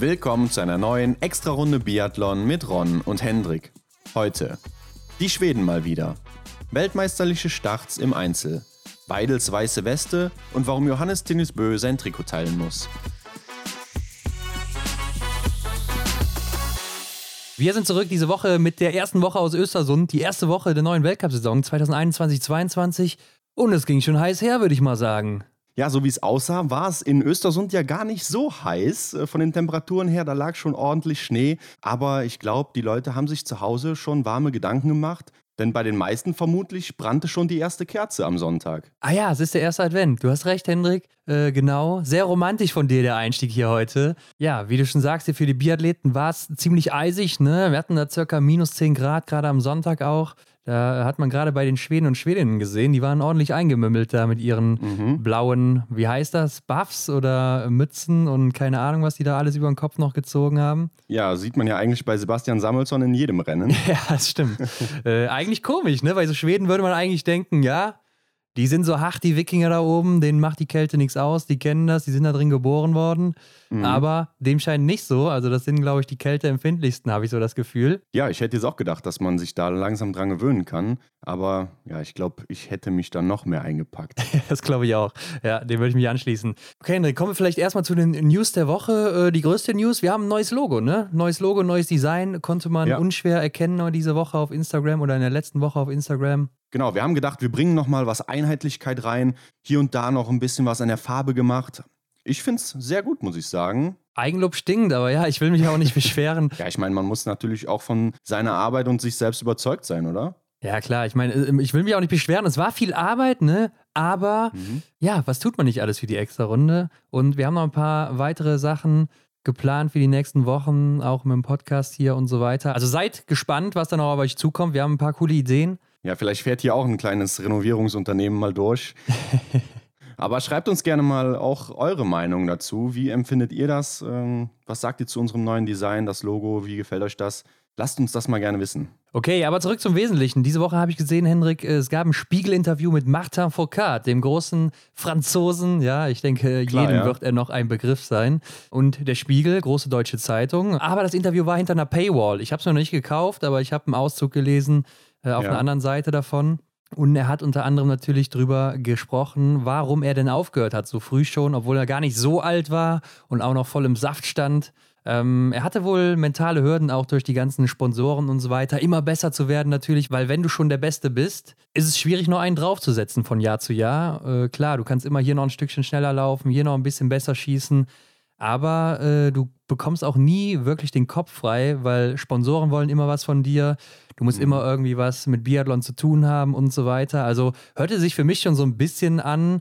Willkommen zu einer neuen Extra-Runde Biathlon mit Ron und Hendrik. Heute die Schweden mal wieder. Weltmeisterliche Starts im Einzel. Weidels weiße Weste und warum Johannes Tinnisbö sein Trikot teilen muss. Wir sind zurück diese Woche mit der ersten Woche aus Östersund, die erste Woche der neuen Weltcup-Saison 2021-22 und es ging schon heiß her, würde ich mal sagen. Ja, so wie es aussah, war es in Östersund ja gar nicht so heiß. Äh, von den Temperaturen her, da lag schon ordentlich Schnee. Aber ich glaube, die Leute haben sich zu Hause schon warme Gedanken gemacht. Denn bei den meisten vermutlich brannte schon die erste Kerze am Sonntag. Ah ja, es ist der erste Advent. Du hast recht, Hendrik. Äh, genau. Sehr romantisch von dir der Einstieg hier heute. Ja, wie du schon sagst, für die Biathleten war es ziemlich eisig. Ne? Wir hatten da circa minus 10 Grad, gerade am Sonntag auch. Da hat man gerade bei den Schweden und Schwedinnen gesehen, die waren ordentlich eingemümmelt da mit ihren mhm. blauen, wie heißt das, Buffs oder Mützen und keine Ahnung, was die da alles über den Kopf noch gezogen haben. Ja, sieht man ja eigentlich bei Sebastian Samuelsson in jedem Rennen. ja, das stimmt. äh, eigentlich komisch, ne? Bei so Schweden würde man eigentlich denken, ja, die sind so hart, die Wikinger da oben, denen macht die Kälte nichts aus, die kennen das, die sind da drin geboren worden. Mhm. Aber dem scheint nicht so. Also, das sind, glaube ich, die kälteempfindlichsten, habe ich so das Gefühl. Ja, ich hätte jetzt auch gedacht, dass man sich da langsam dran gewöhnen kann. Aber ja, ich glaube, ich hätte mich da noch mehr eingepackt. das glaube ich auch. Ja, dem würde ich mich anschließen. Okay, Hendrik, kommen wir vielleicht erstmal zu den News der Woche. Äh, die größte News: Wir haben ein neues Logo, ne? Neues Logo, neues Design. Konnte man ja. unschwer erkennen diese Woche auf Instagram oder in der letzten Woche auf Instagram. Genau, wir haben gedacht, wir bringen nochmal was Einheitlichkeit rein. Hier und da noch ein bisschen was an der Farbe gemacht. Ich finde es sehr gut, muss ich sagen. Eigenlob stinkt, aber ja, ich will mich auch nicht beschweren. ja, ich meine, man muss natürlich auch von seiner Arbeit und sich selbst überzeugt sein, oder? Ja, klar, ich meine, äh, ich will mich auch nicht beschweren. Es war viel Arbeit, ne? Aber mhm. ja, was tut man nicht alles für die extra Runde? Und wir haben noch ein paar weitere Sachen geplant für die nächsten Wochen, auch mit dem Podcast hier und so weiter. Also seid gespannt, was dann auch auf euch zukommt. Wir haben ein paar coole Ideen. Ja, vielleicht fährt hier auch ein kleines Renovierungsunternehmen mal durch. Aber schreibt uns gerne mal auch eure Meinung dazu. Wie empfindet ihr das? Ähm, was sagt ihr zu unserem neuen Design, das Logo? Wie gefällt euch das? Lasst uns das mal gerne wissen. Okay, aber zurück zum Wesentlichen. Diese Woche habe ich gesehen, Hendrik, es gab ein Spiegel-Interview mit Martin Foucault, dem großen Franzosen. Ja, ich denke, Klar, jedem ja. wird er noch ein Begriff sein. Und der Spiegel, große deutsche Zeitung. Aber das Interview war hinter einer Paywall. Ich habe es noch nicht gekauft, aber ich habe einen Auszug gelesen äh, auf ja. einer anderen Seite davon. Und er hat unter anderem natürlich darüber gesprochen, warum er denn aufgehört hat, so früh schon, obwohl er gar nicht so alt war und auch noch voll im Saft stand. Ähm, er hatte wohl mentale Hürden auch durch die ganzen Sponsoren und so weiter, immer besser zu werden natürlich, weil wenn du schon der Beste bist, ist es schwierig, noch einen draufzusetzen von Jahr zu Jahr. Äh, klar, du kannst immer hier noch ein Stückchen schneller laufen, hier noch ein bisschen besser schießen, aber äh, du bekommst auch nie wirklich den Kopf frei, weil Sponsoren wollen immer was von dir. Du musst mhm. immer irgendwie was mit Biathlon zu tun haben und so weiter. Also hörte sich für mich schon so ein bisschen an,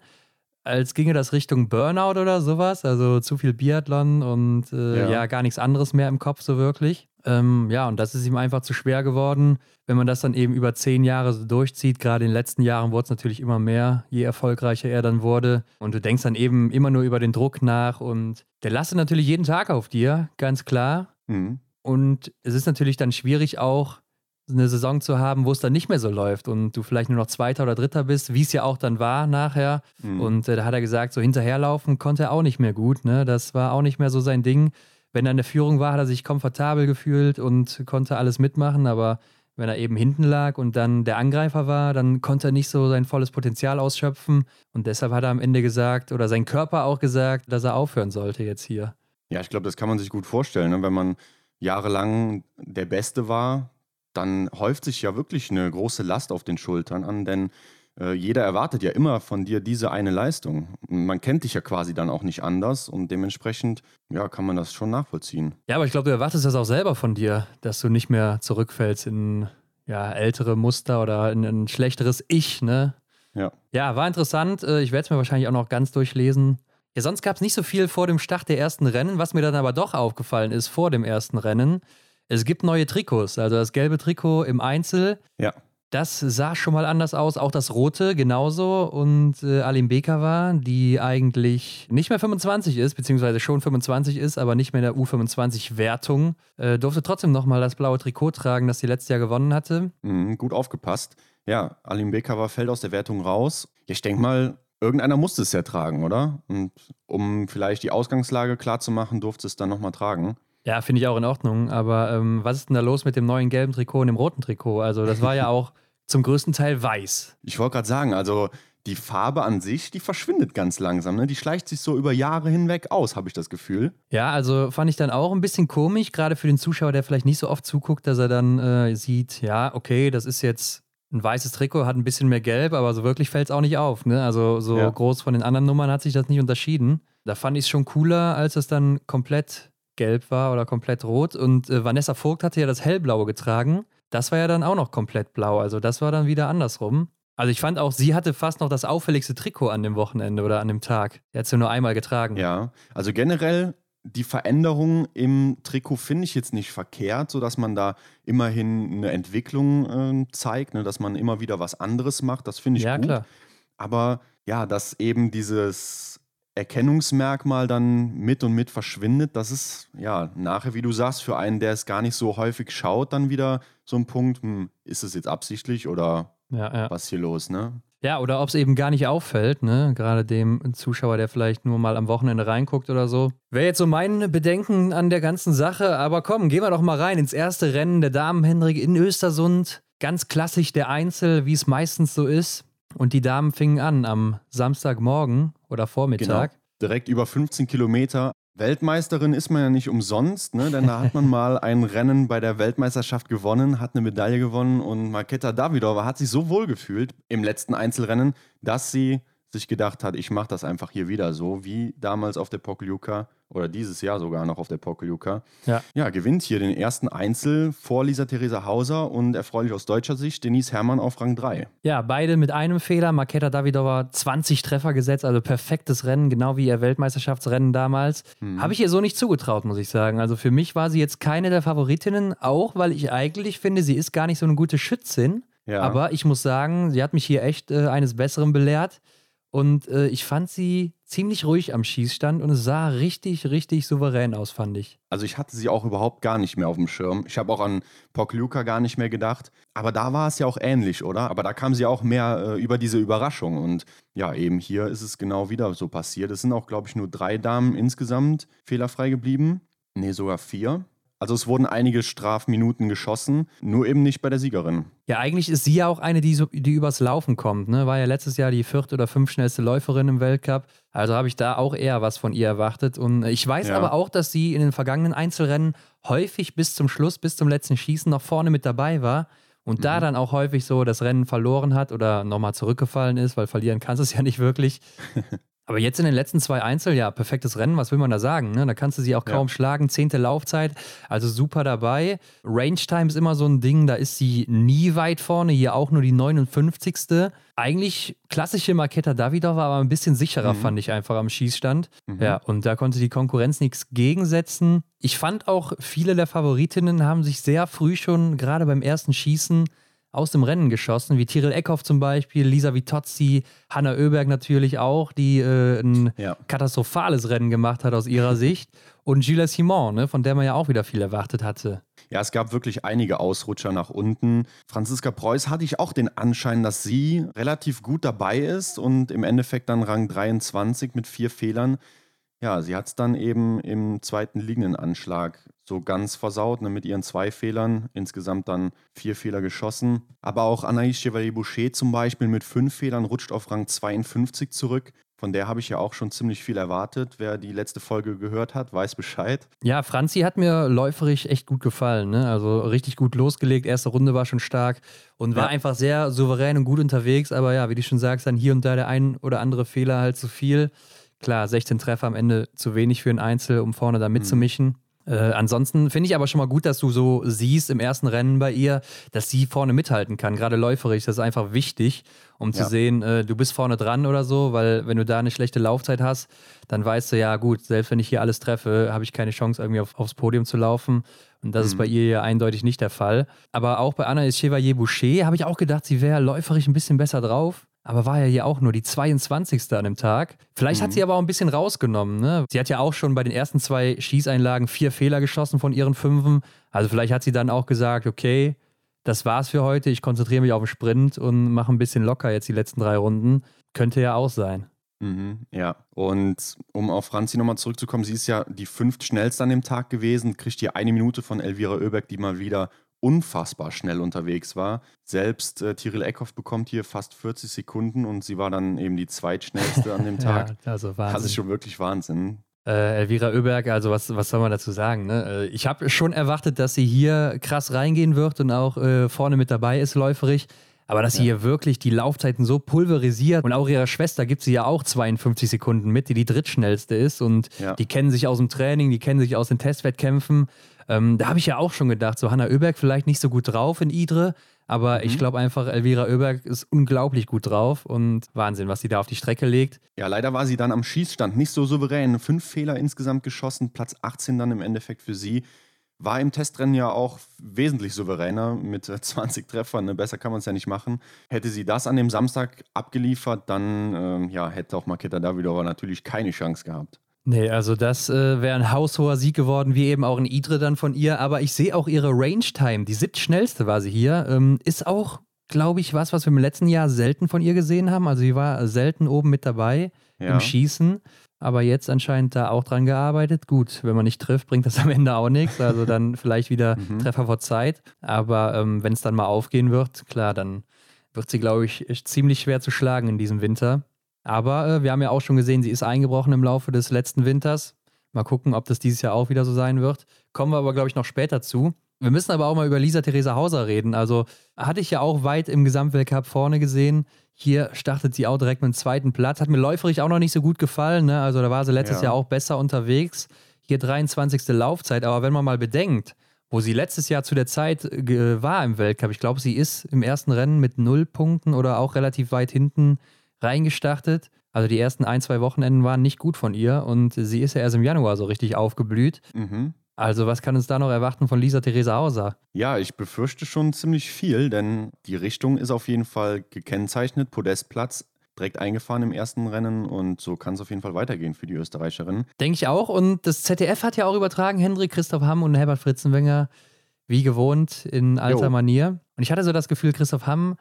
als ginge das Richtung Burnout oder sowas. Also zu viel Biathlon und äh, ja. ja. gar nichts anderes mehr im Kopf so wirklich. Ähm, ja, und das ist ihm einfach zu schwer geworden. Wenn man das dann eben über zehn Jahre so durchzieht, gerade in den letzten Jahren wurde es natürlich immer mehr, je erfolgreicher er dann wurde. Und du denkst dann eben immer nur über den Druck nach und der lastet natürlich jeden Tag auf dir, ganz klar. Mhm. Und es ist natürlich dann schwierig auch, eine Saison zu haben, wo es dann nicht mehr so läuft und du vielleicht nur noch Zweiter oder Dritter bist, wie es ja auch dann war nachher. Mhm. Und äh, da hat er gesagt, so hinterherlaufen konnte er auch nicht mehr gut. Ne? Das war auch nicht mehr so sein Ding. Wenn er in der Führung war, hat er sich komfortabel gefühlt und konnte alles mitmachen, aber wenn er eben hinten lag und dann der Angreifer war, dann konnte er nicht so sein volles Potenzial ausschöpfen. Und deshalb hat er am Ende gesagt, oder sein Körper auch gesagt, dass er aufhören sollte jetzt hier. Ja, ich glaube, das kann man sich gut vorstellen. Ne? Wenn man jahrelang der Beste war, dann häuft sich ja wirklich eine große Last auf den Schultern an, denn äh, jeder erwartet ja immer von dir diese eine Leistung. Man kennt dich ja quasi dann auch nicht anders und dementsprechend ja, kann man das schon nachvollziehen. Ja, aber ich glaube, du erwartest das auch selber von dir, dass du nicht mehr zurückfällst in ja, ältere Muster oder in ein schlechteres Ich, ne? Ja. Ja, war interessant. Äh, ich werde es mir wahrscheinlich auch noch ganz durchlesen. Ja, sonst gab es nicht so viel vor dem Start der ersten Rennen. Was mir dann aber doch aufgefallen ist vor dem ersten Rennen, es gibt neue Trikots, also das gelbe Trikot im Einzel. Ja. Das sah schon mal anders aus, auch das rote genauso. Und äh, Alim Bekava, die eigentlich nicht mehr 25 ist, beziehungsweise schon 25 ist, aber nicht mehr in der U25-Wertung, äh, durfte trotzdem nochmal das blaue Trikot tragen, das sie letztes Jahr gewonnen hatte. Mhm, gut aufgepasst. Ja, Alim Bekava fällt aus der Wertung raus. Ich denke mal, irgendeiner musste es ja tragen, oder? Und um vielleicht die Ausgangslage klarzumachen, durfte es dann nochmal tragen. Ja, finde ich auch in Ordnung. Aber ähm, was ist denn da los mit dem neuen gelben Trikot und dem roten Trikot? Also, das war ja auch zum größten Teil weiß. Ich wollte gerade sagen, also die Farbe an sich, die verschwindet ganz langsam. Ne? Die schleicht sich so über Jahre hinweg aus, habe ich das Gefühl. Ja, also fand ich dann auch ein bisschen komisch, gerade für den Zuschauer, der vielleicht nicht so oft zuguckt, dass er dann äh, sieht, ja, okay, das ist jetzt ein weißes Trikot, hat ein bisschen mehr Gelb, aber so wirklich fällt es auch nicht auf. Ne? Also so ja. groß von den anderen Nummern hat sich das nicht unterschieden. Da fand ich es schon cooler, als es dann komplett gelb war oder komplett rot. Und äh, Vanessa Vogt hatte ja das hellblaue getragen. Das war ja dann auch noch komplett blau. Also das war dann wieder andersrum. Also ich fand auch, sie hatte fast noch das auffälligste Trikot an dem Wochenende oder an dem Tag. Er hat es ja nur einmal getragen. Ja, also generell die Veränderung im Trikot finde ich jetzt nicht verkehrt, sodass man da immerhin eine Entwicklung äh, zeigt, ne, dass man immer wieder was anderes macht. Das finde ich ja, gut. Klar. Aber ja, dass eben dieses Erkennungsmerkmal dann mit und mit verschwindet, das ist ja nachher, wie du sagst, für einen, der es gar nicht so häufig schaut, dann wieder so ein Punkt, hm, ist es jetzt absichtlich oder ja, ja. was hier los, ne? Ja, oder ob es eben gar nicht auffällt, ne? Gerade dem Zuschauer, der vielleicht nur mal am Wochenende reinguckt oder so. Wäre jetzt so mein Bedenken an der ganzen Sache, aber komm, gehen wir doch mal rein ins erste Rennen der Damen Henrik in Östersund. Ganz klassisch der Einzel, wie es meistens so ist. Und die Damen fingen an am Samstagmorgen oder Vormittag. Genau. Direkt über 15 Kilometer Weltmeisterin ist man ja nicht umsonst, ne? denn da hat man mal ein Rennen bei der Weltmeisterschaft gewonnen, hat eine Medaille gewonnen und Marketa Davidova hat sich so wohl gefühlt im letzten Einzelrennen, dass sie sich gedacht hat, ich mache das einfach hier wieder so, wie damals auf der Pokljuka oder dieses Jahr sogar noch auf der Pokljuka. Ja. ja, gewinnt hier den ersten Einzel vor Lisa Theresa Hauser und erfreulich aus deutscher Sicht Denise Herrmann auf Rang 3. Ja, beide mit einem Fehler. Marketa Davidova 20 Treffer gesetzt, also perfektes Rennen, genau wie ihr Weltmeisterschaftsrennen damals. Hm. Habe ich ihr so nicht zugetraut, muss ich sagen. Also für mich war sie jetzt keine der Favoritinnen, auch weil ich eigentlich finde, sie ist gar nicht so eine gute Schützin. Ja. Aber ich muss sagen, sie hat mich hier echt äh, eines Besseren belehrt. Und äh, ich fand sie ziemlich ruhig am Schießstand und es sah richtig, richtig souverän aus, fand ich. Also ich hatte sie auch überhaupt gar nicht mehr auf dem Schirm. Ich habe auch an Pokluka gar nicht mehr gedacht. Aber da war es ja auch ähnlich, oder? Aber da kam sie auch mehr äh, über diese Überraschung. Und ja, eben hier ist es genau wieder so passiert. Es sind auch, glaube ich, nur drei Damen insgesamt fehlerfrei geblieben. Nee, sogar vier. Also es wurden einige Strafminuten geschossen, nur eben nicht bei der Siegerin. Ja, eigentlich ist sie ja auch eine, die, so, die übers Laufen kommt. Ne? War ja letztes Jahr die vierte oder fünf schnellste Läuferin im Weltcup. Also habe ich da auch eher was von ihr erwartet. Und ich weiß ja. aber auch, dass sie in den vergangenen Einzelrennen häufig bis zum Schluss, bis zum letzten Schießen noch vorne mit dabei war. Und mhm. da dann auch häufig so das Rennen verloren hat oder nochmal zurückgefallen ist, weil verlieren kannst du es ja nicht wirklich. Aber jetzt in den letzten zwei Einzel, ja, perfektes Rennen, was will man da sagen? Ne? Da kannst du sie auch kaum ja. schlagen. Zehnte Laufzeit, also super dabei. Range Time ist immer so ein Ding, da ist sie nie weit vorne, hier auch nur die 59. Eigentlich klassische Marketa Davidova, aber ein bisschen sicherer, mhm. fand ich einfach am Schießstand. Mhm. Ja, und da konnte die Konkurrenz nichts gegensetzen. Ich fand auch, viele der Favoritinnen haben sich sehr früh schon, gerade beim ersten Schießen, aus dem Rennen geschossen, wie Tyrell Eckhoff zum Beispiel, Lisa Vitozzi, Hanna Oeberg natürlich auch, die äh, ein ja. katastrophales Rennen gemacht hat aus ihrer Sicht. Und Gilles Simon, ne, von der man ja auch wieder viel erwartet hatte. Ja, es gab wirklich einige Ausrutscher nach unten. Franziska Preuß hatte ich auch den Anschein, dass sie relativ gut dabei ist und im Endeffekt dann Rang 23 mit vier Fehlern. Ja, sie hat es dann eben im zweiten liegenden Anschlag so ganz versaut, ne, mit ihren zwei Fehlern. Insgesamt dann vier Fehler geschossen. Aber auch Anaïs Chevalier-Boucher zum Beispiel mit fünf Fehlern rutscht auf Rang 52 zurück. Von der habe ich ja auch schon ziemlich viel erwartet. Wer die letzte Folge gehört hat, weiß Bescheid. Ja, Franzi hat mir läuferig echt gut gefallen. Ne? Also richtig gut losgelegt. Erste Runde war schon stark und war ja. einfach sehr souverän und gut unterwegs. Aber ja, wie du schon sagst, dann hier und da der ein oder andere Fehler halt zu viel. Klar, 16 Treffer am Ende zu wenig für ein Einzel, um vorne da mitzumischen. Mhm. Äh, ansonsten finde ich aber schon mal gut, dass du so siehst im ersten Rennen bei ihr, dass sie vorne mithalten kann. Gerade läuferisch, das ist einfach wichtig, um ja. zu sehen, äh, du bist vorne dran oder so, weil wenn du da eine schlechte Laufzeit hast, dann weißt du, ja gut, selbst wenn ich hier alles treffe, habe ich keine Chance, irgendwie auf, aufs Podium zu laufen. Und das mhm. ist bei ihr ja eindeutig nicht der Fall. Aber auch bei Anna Chevalier-Boucher habe ich auch gedacht, sie wäre läuferisch ein bisschen besser drauf aber war ja hier auch nur die 22. an dem Tag. Vielleicht mhm. hat sie aber auch ein bisschen rausgenommen. Ne? Sie hat ja auch schon bei den ersten zwei Schießeinlagen vier Fehler geschossen von ihren Fünfen. Also vielleicht hat sie dann auch gesagt, okay, das war's für heute. Ich konzentriere mich auf den Sprint und mache ein bisschen locker jetzt die letzten drei Runden. Könnte ja auch sein. Mhm, ja, und um auf Franzi nochmal zurückzukommen, sie ist ja die fünftschnellste an dem Tag gewesen, kriegt hier eine Minute von Elvira Oeberg, die mal wieder unfassbar schnell unterwegs war. Selbst äh, Tiril Eckhoff bekommt hier fast 40 Sekunden und sie war dann eben die zweitschnellste an dem Tag. ja, also Wahnsinn. Das ist schon wirklich Wahnsinn. Äh, Elvira Oeberg, also was, was soll man dazu sagen? Ne? Äh, ich habe schon erwartet, dass sie hier krass reingehen wird und auch äh, vorne mit dabei ist, läuferig. Aber dass sie hier wirklich die Laufzeiten so pulverisiert und auch ihrer Schwester gibt sie ja auch 52 Sekunden mit, die die drittschnellste ist und ja. die kennen sich aus dem Training, die kennen sich aus den Testwettkämpfen. Ähm, da habe ich ja auch schon gedacht, so Hanna Oeberg vielleicht nicht so gut drauf in Idre, aber mhm. ich glaube einfach, Elvira Oeberg ist unglaublich gut drauf und Wahnsinn, was sie da auf die Strecke legt. Ja, leider war sie dann am Schießstand nicht so souverän. Fünf Fehler insgesamt geschossen, Platz 18 dann im Endeffekt für sie. War im Testrennen ja auch wesentlich souveräner mit 20 Treffern. Ne? Besser kann man es ja nicht machen. Hätte sie das an dem Samstag abgeliefert, dann ähm, ja, hätte auch Maketa Davidova natürlich keine Chance gehabt. Nee, also das äh, wäre ein haushoher Sieg geworden, wie eben auch ein Idre dann von ihr. Aber ich sehe auch ihre Range-Time, die siebtschnellste war sie hier, ähm, ist auch, glaube ich, was, was wir im letzten Jahr selten von ihr gesehen haben. Also sie war selten oben mit dabei ja. im Schießen. Aber jetzt anscheinend da auch dran gearbeitet. Gut, wenn man nicht trifft, bringt das am Ende auch nichts. Also dann vielleicht wieder mhm. Treffer vor Zeit. Aber ähm, wenn es dann mal aufgehen wird, klar, dann wird sie, glaube ich, ziemlich schwer zu schlagen in diesem Winter. Aber äh, wir haben ja auch schon gesehen, sie ist eingebrochen im Laufe des letzten Winters. Mal gucken, ob das dieses Jahr auch wieder so sein wird. Kommen wir aber, glaube ich, noch später zu. Wir müssen aber auch mal über Lisa Theresa Hauser reden. Also hatte ich ja auch weit im Gesamtweltcup vorne gesehen. Hier startet sie auch direkt mit dem zweiten Platz. Hat mir läuferig auch noch nicht so gut gefallen. Ne? Also da war sie letztes ja. Jahr auch besser unterwegs. Hier 23. Laufzeit. Aber wenn man mal bedenkt, wo sie letztes Jahr zu der Zeit äh, war im Weltcup, ich glaube, sie ist im ersten Rennen mit null Punkten oder auch relativ weit hinten reingestartet. Also die ersten ein, zwei Wochenenden waren nicht gut von ihr und sie ist ja erst im Januar so richtig aufgeblüht. Mhm. Also was kann uns da noch erwarten von Lisa Theresa Hauser? Ja, ich befürchte schon ziemlich viel, denn die Richtung ist auf jeden Fall gekennzeichnet. Podestplatz direkt eingefahren im ersten Rennen und so kann es auf jeden Fall weitergehen für die Österreicherin. Denke ich auch. Und das ZDF hat ja auch übertragen, Hendrik Christoph Hamm und Herbert Fritzenwenger, wie gewohnt in alter jo. Manier. Und ich hatte so das Gefühl, Christoph Hamm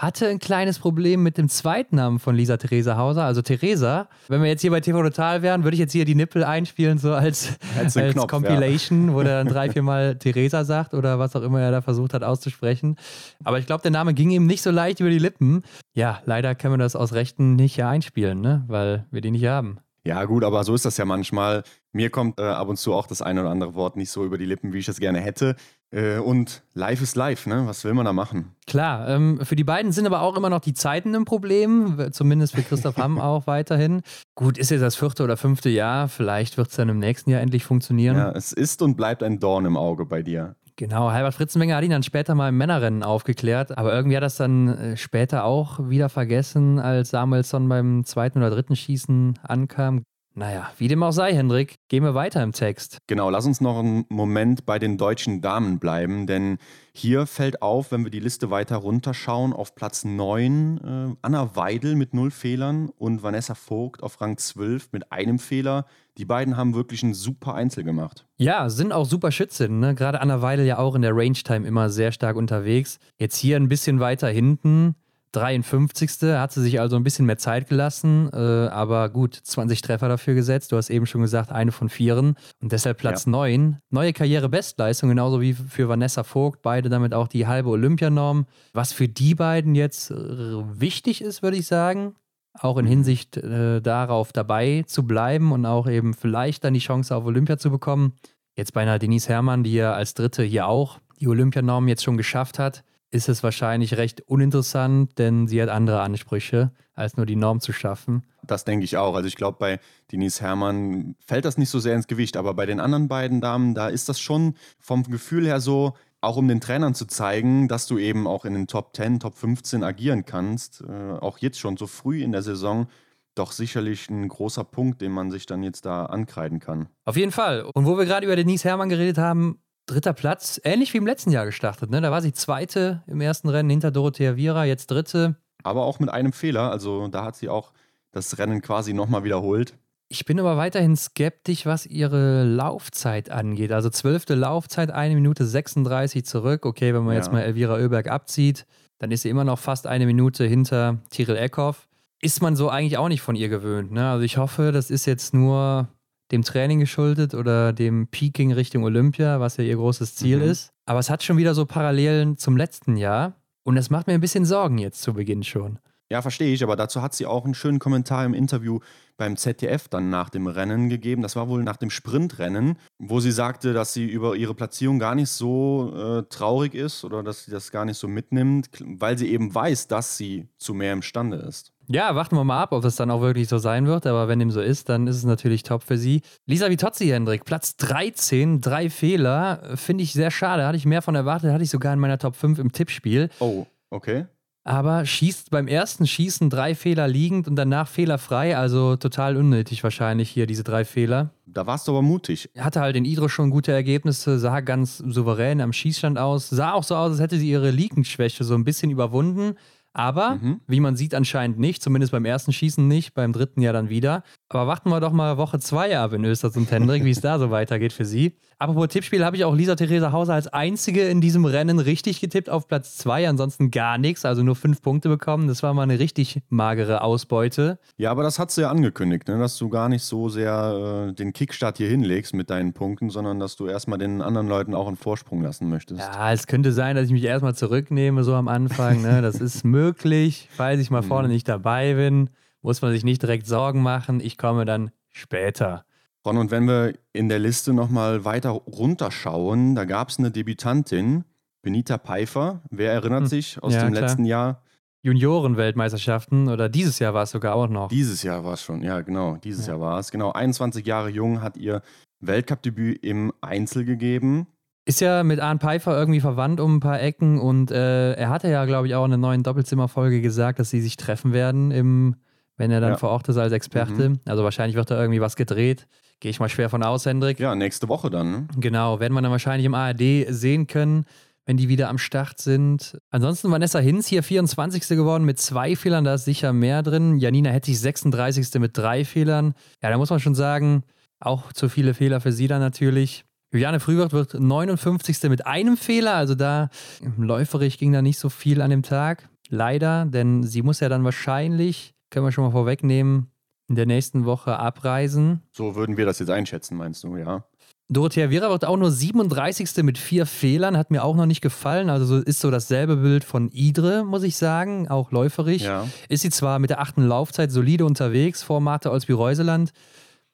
hatte ein kleines Problem mit dem zweiten Namen von Lisa Theresa Hauser, also Theresa. Wenn wir jetzt hier bei TV Total wären, würde ich jetzt hier die Nippel einspielen, so als, als, als Knopf, Compilation, ja. wo der dann drei, vier Mal Theresa sagt oder was auch immer er da versucht hat auszusprechen. Aber ich glaube, der Name ging ihm nicht so leicht über die Lippen. Ja, leider können wir das aus Rechten nicht hier einspielen, ne? weil wir die nicht haben. Ja, gut, aber so ist das ja manchmal. Mir kommt äh, ab und zu auch das eine oder andere Wort nicht so über die Lippen, wie ich es gerne hätte. Äh, und live ist live, ne? Was will man da machen? Klar, ähm, für die beiden sind aber auch immer noch die Zeiten ein Problem, zumindest für Christoph Hamm auch weiterhin. Gut, ist jetzt das vierte oder fünfte Jahr, vielleicht wird es dann im nächsten Jahr endlich funktionieren. Ja, es ist und bleibt ein Dorn im Auge bei dir. Genau, Herbert Fritzenmenger hat ihn dann später mal im Männerrennen aufgeklärt, aber irgendwie hat er das dann äh, später auch wieder vergessen, als Samuelsson beim zweiten oder dritten Schießen ankam. Naja, wie dem auch sei, Hendrik, gehen wir weiter im Text. Genau, lass uns noch einen Moment bei den deutschen Damen bleiben, denn hier fällt auf, wenn wir die Liste weiter runterschauen, auf Platz 9 äh, Anna Weidel mit null Fehlern und Vanessa Vogt auf Rang 12 mit einem Fehler. Die beiden haben wirklich ein super Einzel gemacht. Ja, sind auch super Schützinnen. Ne? Gerade Anna Weidel ja auch in der Range-Time immer sehr stark unterwegs. Jetzt hier ein bisschen weiter hinten 53. hat sie sich also ein bisschen mehr Zeit gelassen, äh, aber gut, 20 Treffer dafür gesetzt. Du hast eben schon gesagt, eine von vieren und deshalb Platz ja. 9. Neue Karriere-Bestleistung, genauso wie für Vanessa Vogt, beide damit auch die halbe Olympianorm. Was für die beiden jetzt äh, wichtig ist, würde ich sagen, auch in Hinsicht äh, darauf dabei zu bleiben und auch eben vielleicht dann die Chance auf Olympia zu bekommen. Jetzt bei einer Denise Herrmann, die ja als Dritte hier auch die Olympianorm jetzt schon geschafft hat, ist es wahrscheinlich recht uninteressant, denn sie hat andere Ansprüche, als nur die Norm zu schaffen. Das denke ich auch. Also ich glaube, bei Denise Herrmann fällt das nicht so sehr ins Gewicht, aber bei den anderen beiden Damen, da ist das schon vom Gefühl her so, auch um den Trainern zu zeigen, dass du eben auch in den Top 10, Top 15 agieren kannst, äh, auch jetzt schon so früh in der Saison, doch sicherlich ein großer Punkt, den man sich dann jetzt da ankreiden kann. Auf jeden Fall. Und wo wir gerade über Denise Herrmann geredet haben, dritter Platz, ähnlich wie im letzten Jahr gestartet. Ne? Da war sie zweite im ersten Rennen hinter Dorothea Viera, jetzt dritte. Aber auch mit einem Fehler. Also da hat sie auch das Rennen quasi nochmal wiederholt. Ich bin aber weiterhin skeptisch, was ihre Laufzeit angeht. Also zwölfte Laufzeit, eine Minute 36 zurück. Okay, wenn man ja. jetzt mal Elvira Oeberg abzieht, dann ist sie immer noch fast eine Minute hinter Tiril Eckhoff. ist man so eigentlich auch nicht von ihr gewöhnt. Ne? Also ich hoffe, das ist jetzt nur dem Training geschuldet oder dem Peaking Richtung Olympia, was ja ihr großes Ziel mhm. ist. Aber es hat schon wieder so Parallelen zum letzten Jahr. Und es macht mir ein bisschen Sorgen jetzt zu Beginn schon. Ja, verstehe ich, aber dazu hat sie auch einen schönen Kommentar im Interview beim ZDF dann nach dem Rennen gegeben. Das war wohl nach dem Sprintrennen, wo sie sagte, dass sie über ihre Platzierung gar nicht so äh, traurig ist oder dass sie das gar nicht so mitnimmt, weil sie eben weiß, dass sie zu mehr imstande ist. Ja, warten wir mal ab, ob es dann auch wirklich so sein wird. Aber wenn dem so ist, dann ist es natürlich top für sie. Lisa Vitozzi, Hendrik, Platz 13, drei Fehler. Finde ich sehr schade. Hatte ich mehr von erwartet, hatte ich sogar in meiner Top 5 im Tippspiel. Oh, okay aber schießt beim ersten Schießen drei Fehler liegend und danach fehlerfrei, also total unnötig wahrscheinlich hier diese drei Fehler. Da warst du aber mutig. Hatte halt in Idro schon gute Ergebnisse, sah ganz souverän am Schießstand aus, sah auch so aus, als hätte sie ihre Liegenschwäche so ein bisschen überwunden. Aber, mhm. wie man sieht, anscheinend nicht, zumindest beim ersten Schießen nicht, beim dritten ja dann wieder. Aber warten wir doch mal Woche 2 ab in Österreich und Hendrik, wie es da so weitergeht für sie. Apropos Tippspiel, habe ich auch Lisa Theresa Hauser als einzige in diesem Rennen richtig getippt auf Platz 2, ansonsten gar nichts, also nur fünf Punkte bekommen. Das war mal eine richtig magere Ausbeute. Ja, aber das hat sie ja angekündigt, ne? dass du gar nicht so sehr äh, den Kickstart hier hinlegst mit deinen Punkten, sondern dass du erstmal den anderen Leuten auch einen Vorsprung lassen möchtest. Ja, es könnte sein, dass ich mich erstmal zurücknehme, so am Anfang. Ne? Das ist möglich, falls ich mal vorne mhm. nicht dabei bin muss man sich nicht direkt Sorgen machen. Ich komme dann später. Ron, und wenn wir in der Liste nochmal weiter runterschauen, da gab es eine Debütantin, Benita Pfeiffer. Wer erinnert hm. sich aus ja, dem klar. letzten Jahr? Juniorenweltmeisterschaften oder dieses Jahr war es sogar auch noch. Dieses Jahr war es schon, ja, genau. Dieses ja. Jahr war es. Genau, 21 Jahre jung hat ihr Weltcup-Debüt im Einzel gegeben. Ist ja mit Arne Pfeiffer irgendwie verwandt um ein paar Ecken und äh, er hatte ja, glaube ich, auch in der neuen Doppelzimmerfolge gesagt, dass sie sich treffen werden, im, wenn er dann ja. vor Ort ist als Experte. Mhm. Also wahrscheinlich wird da irgendwie was gedreht. Gehe ich mal schwer von aus, Hendrik. Ja, nächste Woche dann. Ne? Genau, werden wir dann wahrscheinlich im ARD sehen können, wenn die wieder am Start sind. Ansonsten Vanessa Hinz hier 24. geworden mit zwei Fehlern, da ist sicher mehr drin. Janina Hettich 36. mit drei Fehlern. Ja, da muss man schon sagen, auch zu viele Fehler für sie dann natürlich. Juliane Frühwirt wird 59. mit einem Fehler, also da läuferig ging da nicht so viel an dem Tag. Leider, denn sie muss ja dann wahrscheinlich, können wir schon mal vorwegnehmen, in der nächsten Woche abreisen. So würden wir das jetzt einschätzen, meinst du, ja? Dorothea Vera wird auch nur 37. mit vier Fehlern, hat mir auch noch nicht gefallen. Also ist so dasselbe Bild von Idre, muss ich sagen, auch läuferig. Ja. Ist sie zwar mit der achten Laufzeit solide unterwegs vor Marte Olsby-Reuseland,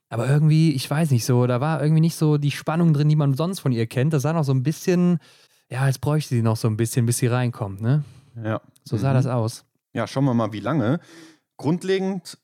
aber irgendwie, ich weiß nicht so, da war irgendwie nicht so die Spannung drin, die man sonst von ihr kennt. Das sah noch so ein bisschen, ja, als bräuchte sie noch so ein bisschen, bis sie reinkommt, ne? Ja. So sah mhm. das aus. Ja, schauen wir mal, wie lange. Grundlegend,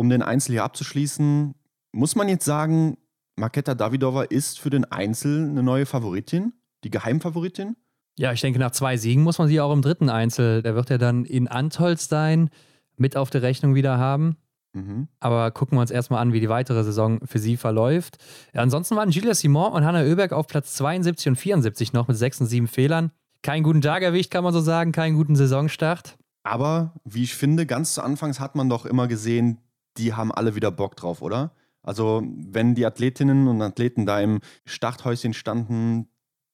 um den Einzel hier abzuschließen, muss man jetzt sagen, Marketa Davidova ist für den Einzel eine neue Favoritin, die Geheimfavoritin? Ja, ich denke, nach zwei Siegen muss man sie auch im dritten Einzel, der wird ja dann in Antolstein mit auf der Rechnung wieder haben. Mhm. Aber gucken wir uns erstmal an, wie die weitere Saison für sie verläuft. Ja, ansonsten waren Julia Simon und Hanna Oeberg auf Platz 72 und 74 noch mit 6 und 7 Fehlern. Keinen guten Tag erwischt, kann man so sagen, keinen guten Saisonstart. Aber wie ich finde, ganz zu Anfangs hat man doch immer gesehen, die haben alle wieder Bock drauf, oder? Also, wenn die Athletinnen und Athleten da im Starthäuschen standen,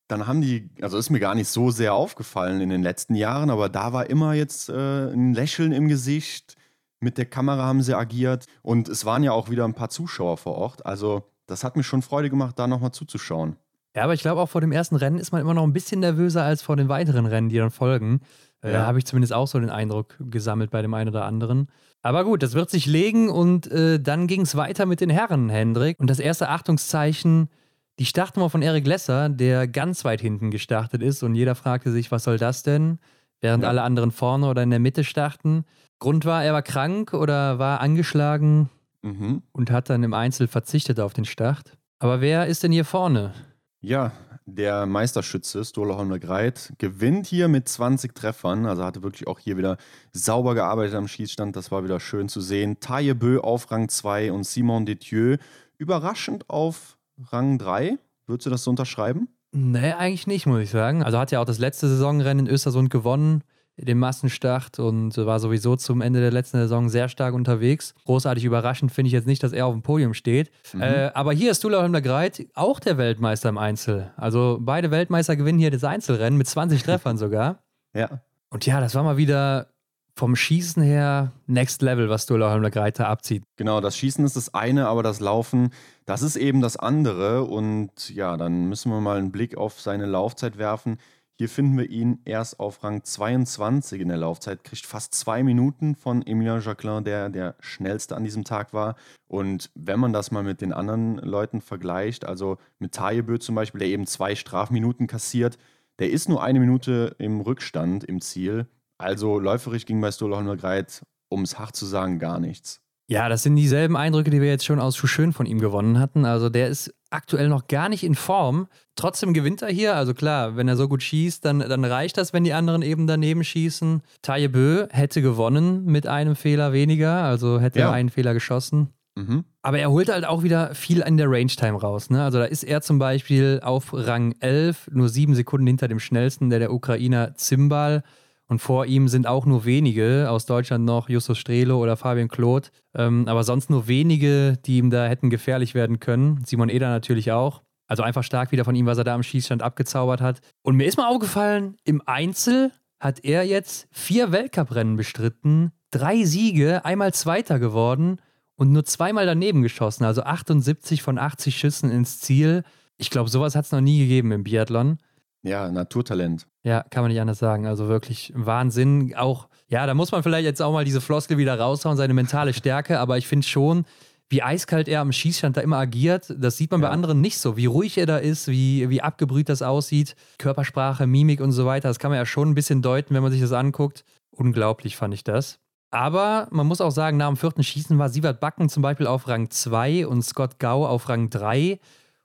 dann haben die, also ist mir gar nicht so sehr aufgefallen in den letzten Jahren, aber da war immer jetzt äh, ein Lächeln im Gesicht mit der Kamera haben sie agiert und es waren ja auch wieder ein paar Zuschauer vor Ort. Also das hat mir schon Freude gemacht, da nochmal zuzuschauen. Ja, aber ich glaube auch vor dem ersten Rennen ist man immer noch ein bisschen nervöser als vor den weiteren Rennen, die dann folgen. Äh, ja. Da habe ich zumindest auch so den Eindruck gesammelt bei dem einen oder anderen. Aber gut, das wird sich legen und äh, dann ging es weiter mit den Herren, Hendrik. Und das erste Achtungszeichen, die starten wir von Eric Lesser, der ganz weit hinten gestartet ist und jeder fragte sich, was soll das denn? Während ja. alle anderen vorne oder in der Mitte starten. Grund war, er war krank oder war angeschlagen mhm. und hat dann im Einzel verzichtet auf den Start. Aber wer ist denn hier vorne? Ja, der Meisterschütze Stola Holmer Greit gewinnt hier mit 20 Treffern. Also hatte wirklich auch hier wieder sauber gearbeitet am Schießstand. Das war wieder schön zu sehen. Taille Bö auf Rang 2 und Simon Detieu überraschend auf Rang 3. Würdest du das so unterschreiben? Nee, eigentlich nicht, muss ich sagen. Also hat ja auch das letzte Saisonrennen in Östersund gewonnen den Massenstart und war sowieso zum Ende der letzten Saison sehr stark unterwegs. Großartig überraschend finde ich jetzt nicht, dass er auf dem Podium steht. Mhm. Äh, aber hier ist Dula Holmler Greit auch der Weltmeister im Einzel. Also beide Weltmeister gewinnen hier das Einzelrennen mit 20 Treffern sogar. Ja. Und ja, das war mal wieder vom Schießen her Next Level, was Dula Greiter abzieht. Genau, das Schießen ist das eine, aber das Laufen, das ist eben das andere. Und ja, dann müssen wir mal einen Blick auf seine Laufzeit werfen. Hier finden wir ihn erst auf Rang 22 in der Laufzeit, kriegt fast zwei Minuten von Emilien Jacquelin, der der schnellste an diesem Tag war. Und wenn man das mal mit den anderen Leuten vergleicht, also mit Tajebö zum Beispiel, der eben zwei Strafminuten kassiert, der ist nur eine Minute im Rückstand im Ziel. Also läuferisch ging bei Stola Holmgreit, um es hart zu sagen, gar nichts. Ja, das sind dieselben Eindrücke, die wir jetzt schon aus Schuschön von ihm gewonnen hatten. Also der ist aktuell noch gar nicht in Form. Trotzdem gewinnt er hier. Also klar, wenn er so gut schießt, dann, dann reicht das, wenn die anderen eben daneben schießen. Taye Bö hätte gewonnen mit einem Fehler weniger, also hätte ja. er einen Fehler geschossen. Mhm. Aber er holt halt auch wieder viel in der Range-Time raus. Ne? Also da ist er zum Beispiel auf Rang 11, nur sieben Sekunden hinter dem schnellsten, der der Ukrainer Zimbal. Und vor ihm sind auch nur wenige aus Deutschland noch, Justus Strelo oder Fabian Kloth. Ähm, aber sonst nur wenige, die ihm da hätten gefährlich werden können. Simon Eder natürlich auch. Also einfach stark wieder von ihm, was er da am Schießstand abgezaubert hat. Und mir ist mal aufgefallen, im Einzel hat er jetzt vier Weltcuprennen bestritten, drei Siege, einmal Zweiter geworden und nur zweimal daneben geschossen. Also 78 von 80 Schüssen ins Ziel. Ich glaube, sowas hat es noch nie gegeben im Biathlon. Ja, Naturtalent. Ja, kann man nicht anders sagen. Also wirklich Wahnsinn. Auch, ja, da muss man vielleicht jetzt auch mal diese Floskel wieder raushauen, seine mentale Stärke. Aber ich finde schon, wie eiskalt er am Schießstand da immer agiert, das sieht man ja. bei anderen nicht so. Wie ruhig er da ist, wie, wie abgebrüht das aussieht. Körpersprache, Mimik und so weiter. Das kann man ja schon ein bisschen deuten, wenn man sich das anguckt. Unglaublich fand ich das. Aber man muss auch sagen, nach dem vierten Schießen war Sievert Backen zum Beispiel auf Rang 2 und Scott Gau auf Rang 3.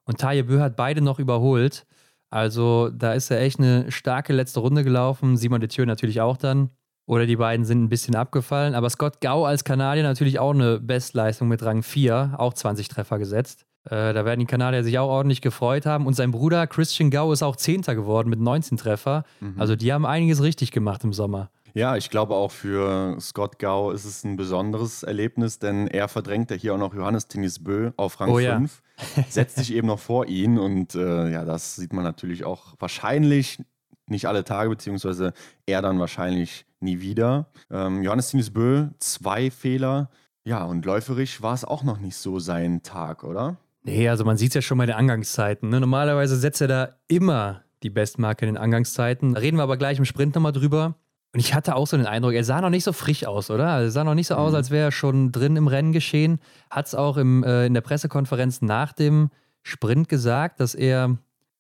Und Taje Bö hat beide noch überholt. Also da ist er echt eine starke letzte Runde gelaufen. Simon Detieu natürlich auch dann. Oder die beiden sind ein bisschen abgefallen. Aber Scott Gau als Kanadier natürlich auch eine Bestleistung mit Rang 4, auch 20 Treffer gesetzt. Äh, da werden die Kanadier sich auch ordentlich gefreut haben. Und sein Bruder Christian Gau ist auch Zehnter geworden mit 19 Treffer. Mhm. Also die haben einiges richtig gemacht im Sommer. Ja, ich glaube auch für Scott Gau ist es ein besonderes Erlebnis, denn er verdrängt ja hier auch noch Johannes Tinnis Bö auf Rang oh, 5, ja. setzt sich eben noch vor ihn und äh, ja, das sieht man natürlich auch wahrscheinlich nicht alle Tage, beziehungsweise er dann wahrscheinlich nie wieder. Ähm, Johannes Tinnis Bö, zwei Fehler. Ja, und läuferisch war es auch noch nicht so sein Tag, oder? Nee, also man sieht es ja schon bei den Angangszeiten. Ne? Normalerweise setzt er da immer die Bestmarke in den Angangszeiten. Da reden wir aber gleich im Sprint nochmal drüber. Und ich hatte auch so den Eindruck, er sah noch nicht so frisch aus, oder? Er sah noch nicht so aus, mhm. als wäre er schon drin im Rennen geschehen. Hat es auch im, äh, in der Pressekonferenz nach dem Sprint gesagt, dass er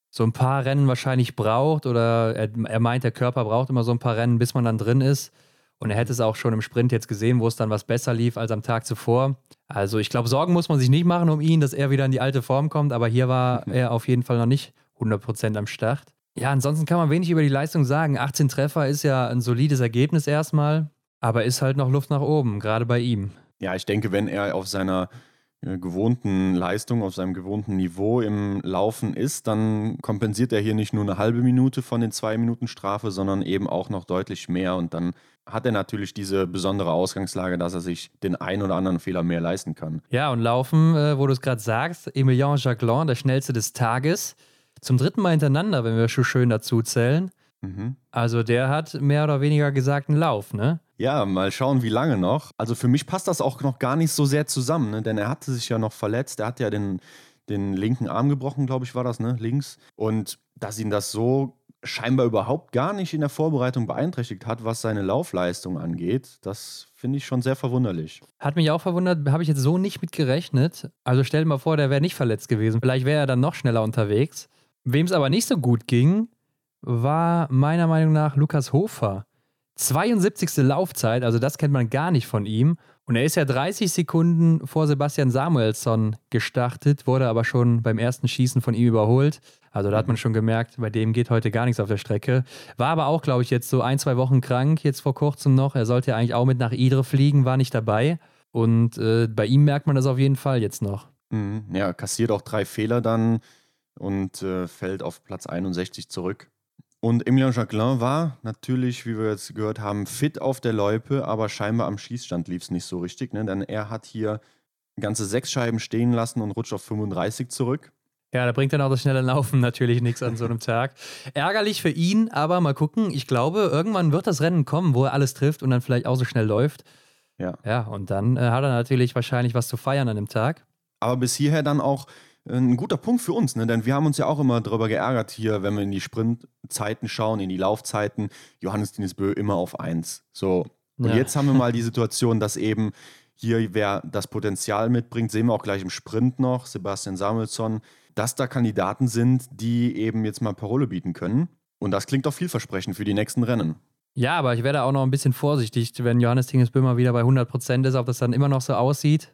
so ein paar Rennen wahrscheinlich braucht oder er, er meint, der Körper braucht immer so ein paar Rennen, bis man dann drin ist. Und er hätte es auch schon im Sprint jetzt gesehen, wo es dann was besser lief als am Tag zuvor. Also ich glaube, Sorgen muss man sich nicht machen um ihn, dass er wieder in die alte Form kommt, aber hier war mhm. er auf jeden Fall noch nicht 100% am Start. Ja, ansonsten kann man wenig über die Leistung sagen. 18 Treffer ist ja ein solides Ergebnis erstmal, aber ist halt noch Luft nach oben, gerade bei ihm. Ja, ich denke, wenn er auf seiner äh, gewohnten Leistung, auf seinem gewohnten Niveau im Laufen ist, dann kompensiert er hier nicht nur eine halbe Minute von den zwei Minuten Strafe, sondern eben auch noch deutlich mehr. Und dann hat er natürlich diese besondere Ausgangslage, dass er sich den einen oder anderen Fehler mehr leisten kann. Ja, und Laufen, äh, wo du es gerade sagst, Emilien Jacquelin, der schnellste des Tages, zum dritten Mal hintereinander, wenn wir schon schön dazu zählen. Mhm. Also der hat mehr oder weniger gesagt einen Lauf, ne? Ja, mal schauen, wie lange noch. Also für mich passt das auch noch gar nicht so sehr zusammen, ne? denn er hatte sich ja noch verletzt. Er hat ja den, den linken Arm gebrochen, glaube ich, war das, ne? Links. Und dass ihn das so scheinbar überhaupt gar nicht in der Vorbereitung beeinträchtigt hat, was seine Laufleistung angeht, das finde ich schon sehr verwunderlich. Hat mich auch verwundert, habe ich jetzt so nicht mit gerechnet. Also stell dir mal vor, der wäre nicht verletzt gewesen. Vielleicht wäre er dann noch schneller unterwegs. Wem es aber nicht so gut ging, war meiner Meinung nach Lukas Hofer. 72. Laufzeit, also das kennt man gar nicht von ihm. Und er ist ja 30 Sekunden vor Sebastian Samuelsson gestartet, wurde aber schon beim ersten Schießen von ihm überholt. Also da hat man schon gemerkt, bei dem geht heute gar nichts auf der Strecke. War aber auch, glaube ich, jetzt so ein, zwei Wochen krank, jetzt vor kurzem noch. Er sollte ja eigentlich auch mit nach Idre fliegen, war nicht dabei. Und äh, bei ihm merkt man das auf jeden Fall jetzt noch. Mhm. Ja, kassiert auch drei Fehler dann und äh, fällt auf Platz 61 zurück. Und Emilien Jacquelin war natürlich, wie wir jetzt gehört haben, fit auf der Loipe, aber scheinbar am Schießstand lief es nicht so richtig, ne? denn er hat hier ganze sechs Scheiben stehen lassen und rutscht auf 35 zurück. Ja, da bringt dann auch das schnelle Laufen natürlich nichts an so einem Tag. Ärgerlich für ihn, aber mal gucken. Ich glaube, irgendwann wird das Rennen kommen, wo er alles trifft und dann vielleicht auch so schnell läuft. Ja. Ja, und dann äh, hat er natürlich wahrscheinlich was zu feiern an dem Tag. Aber bis hierher dann auch ein guter Punkt für uns, ne? denn wir haben uns ja auch immer darüber geärgert hier, wenn wir in die Sprintzeiten schauen, in die Laufzeiten, Johannes Bö immer auf 1. So. Und ja. jetzt haben wir mal die Situation, dass eben hier, wer das Potenzial mitbringt, sehen wir auch gleich im Sprint noch, Sebastian Samuelsson, dass da Kandidaten sind, die eben jetzt mal Parole bieten können. Und das klingt doch vielversprechend für die nächsten Rennen. Ja, aber ich werde auch noch ein bisschen vorsichtig, wenn Johannes Tingesbö mal wieder bei 100 Prozent ist, ob das dann immer noch so aussieht.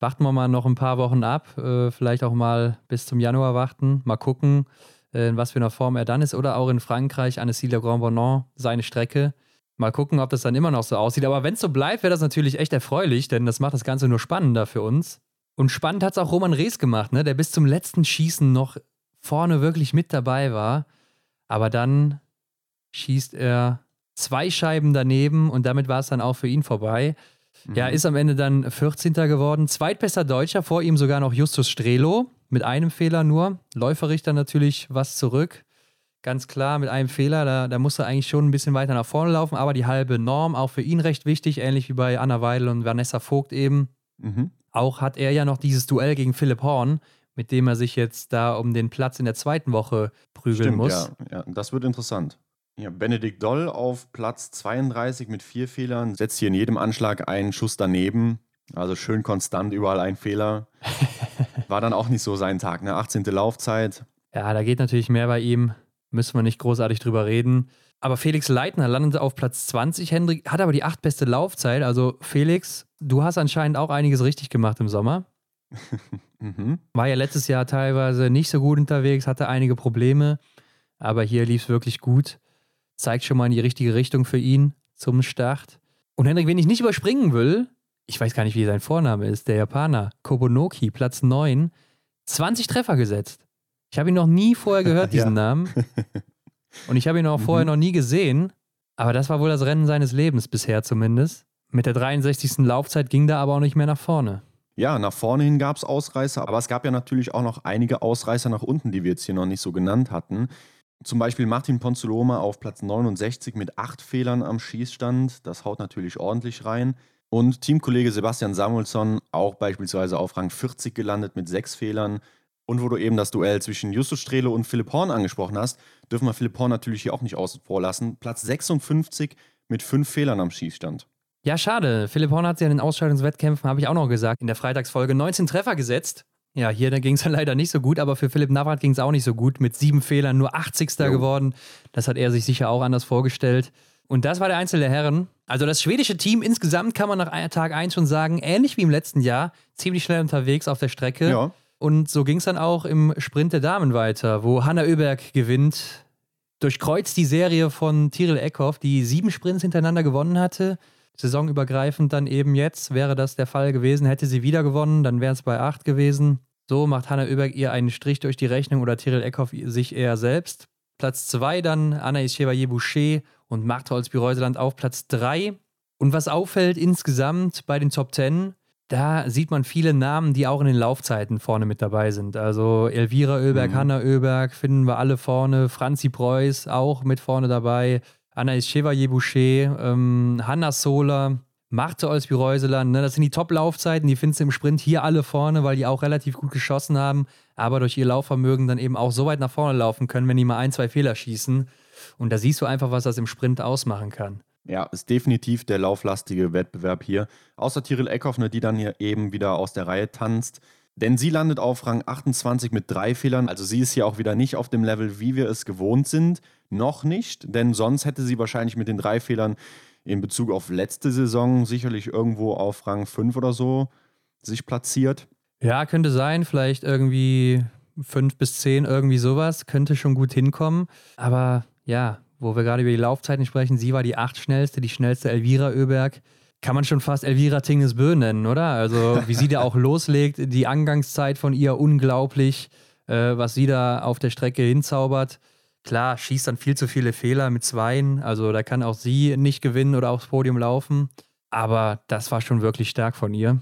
Warten wir mal noch ein paar Wochen ab, äh, vielleicht auch mal bis zum Januar warten, mal gucken, äh, in was für einer Form er dann ist. Oder auch in Frankreich, Annecy Le Grand Bonan, seine Strecke. Mal gucken, ob das dann immer noch so aussieht. Aber wenn es so bleibt, wäre das natürlich echt erfreulich, denn das macht das Ganze nur spannender für uns. Und spannend hat es auch Roman Rees gemacht, ne? der bis zum letzten Schießen noch vorne wirklich mit dabei war. Aber dann schießt er zwei Scheiben daneben und damit war es dann auch für ihn vorbei. Mhm. Ja, ist am Ende dann 14. geworden. Zweitbester Deutscher, vor ihm sogar noch Justus Strelo mit einem Fehler nur. Läuferrichter natürlich was zurück. Ganz klar, mit einem Fehler, da, da musste er eigentlich schon ein bisschen weiter nach vorne laufen, aber die halbe Norm, auch für ihn recht wichtig, ähnlich wie bei Anna Weidel und Vanessa Vogt eben. Mhm. Auch hat er ja noch dieses Duell gegen Philipp Horn, mit dem er sich jetzt da um den Platz in der zweiten Woche prügeln Stimmt, muss. Ja, ja, das wird interessant. Ja, Benedikt Doll auf Platz 32 mit vier Fehlern, setzt hier in jedem Anschlag einen Schuss daneben. Also schön konstant, überall ein Fehler. War dann auch nicht so sein Tag, ne? 18. Laufzeit. Ja, da geht natürlich mehr bei ihm. Müssen wir nicht großartig drüber reden. Aber Felix Leitner landete auf Platz 20. Hendrik hat aber die acht beste Laufzeit. Also Felix, du hast anscheinend auch einiges richtig gemacht im Sommer. mhm. War ja letztes Jahr teilweise nicht so gut unterwegs, hatte einige Probleme. Aber hier lief es wirklich gut zeigt schon mal in die richtige Richtung für ihn zum Start. Und Hendrik, wen ich nicht überspringen will, ich weiß gar nicht, wie sein Vorname ist, der Japaner, Kobonoki, Platz 9, 20 Treffer gesetzt. Ich habe ihn noch nie vorher gehört, diesen ja. Namen. Und ich habe ihn auch mhm. vorher noch nie gesehen. Aber das war wohl das Rennen seines Lebens bisher zumindest. Mit der 63. Laufzeit ging da aber auch nicht mehr nach vorne. Ja, nach vorne hin gab es Ausreißer, aber es gab ja natürlich auch noch einige Ausreißer nach unten, die wir jetzt hier noch nicht so genannt hatten. Zum Beispiel Martin Ponzoloma auf Platz 69 mit acht Fehlern am Schießstand. Das haut natürlich ordentlich rein. Und Teamkollege Sebastian Samuelsson auch beispielsweise auf Rang 40 gelandet mit sechs Fehlern. Und wo du eben das Duell zwischen Justus Strehle und Philipp Horn angesprochen hast, dürfen wir Philipp Horn natürlich hier auch nicht außen vor lassen. Platz 56 mit fünf Fehlern am Schießstand. Ja, schade. Philipp Horn hat ja in den Ausscheidungswettkämpfen, habe ich auch noch gesagt, in der Freitagsfolge 19 Treffer gesetzt. Ja, hier ging es leider nicht so gut, aber für Philipp Navrat ging es auch nicht so gut. Mit sieben Fehlern nur 80. Jo. geworden. Das hat er sich sicher auch anders vorgestellt. Und das war der Einzel der Herren. Also das schwedische Team insgesamt kann man nach Tag 1 schon sagen, ähnlich wie im letzten Jahr, ziemlich schnell unterwegs auf der Strecke. Ja. Und so ging es dann auch im Sprint der Damen weiter, wo Hanna Oeberg gewinnt, durchkreuzt die Serie von Tiril Eckhoff, die sieben Sprints hintereinander gewonnen hatte saisonübergreifend dann eben jetzt wäre das der Fall gewesen. Hätte sie wieder gewonnen, dann wäre es bei 8 gewesen. So macht Hanna Oeberg ihr einen Strich durch die Rechnung oder Tyrell Eckhoff sich eher selbst. Platz 2 dann Anaïs Chevalier-Boucher und Martha Olsby-Reuseland auf Platz 3. Und was auffällt insgesamt bei den Top 10, da sieht man viele Namen, die auch in den Laufzeiten vorne mit dabei sind. Also Elvira Oeberg, mhm. Hanna Oeberg finden wir alle vorne, Franzi Preuß auch mit vorne dabei. Anaïs Chevalier-Boucher, ähm, Hanna Sola, Marte Olsby-Reuseland. Ne? Das sind die Top-Laufzeiten, die findest du im Sprint hier alle vorne, weil die auch relativ gut geschossen haben, aber durch ihr Laufvermögen dann eben auch so weit nach vorne laufen können, wenn die mal ein, zwei Fehler schießen. Und da siehst du einfach, was das im Sprint ausmachen kann. Ja, ist definitiv der lauflastige Wettbewerb hier. Außer Tyrell Eckhoff, ne, die dann hier eben wieder aus der Reihe tanzt. Denn sie landet auf Rang 28 mit drei Fehlern. Also sie ist hier auch wieder nicht auf dem Level, wie wir es gewohnt sind. Noch nicht, denn sonst hätte sie wahrscheinlich mit den drei Fehlern in Bezug auf letzte Saison sicherlich irgendwo auf Rang 5 oder so sich platziert. Ja, könnte sein. Vielleicht irgendwie 5 bis 10, irgendwie sowas. Könnte schon gut hinkommen. Aber ja, wo wir gerade über die Laufzeiten sprechen, sie war die acht schnellste, die schnellste Elvira Oeberg kann man schon fast Elvira Tingesbö nennen, oder? Also, wie sie da auch loslegt, die Angangszeit von ihr unglaublich, äh, was sie da auf der Strecke hinzaubert. Klar, schießt dann viel zu viele Fehler mit Zweien, also da kann auch sie nicht gewinnen oder aufs Podium laufen. Aber das war schon wirklich stark von ihr.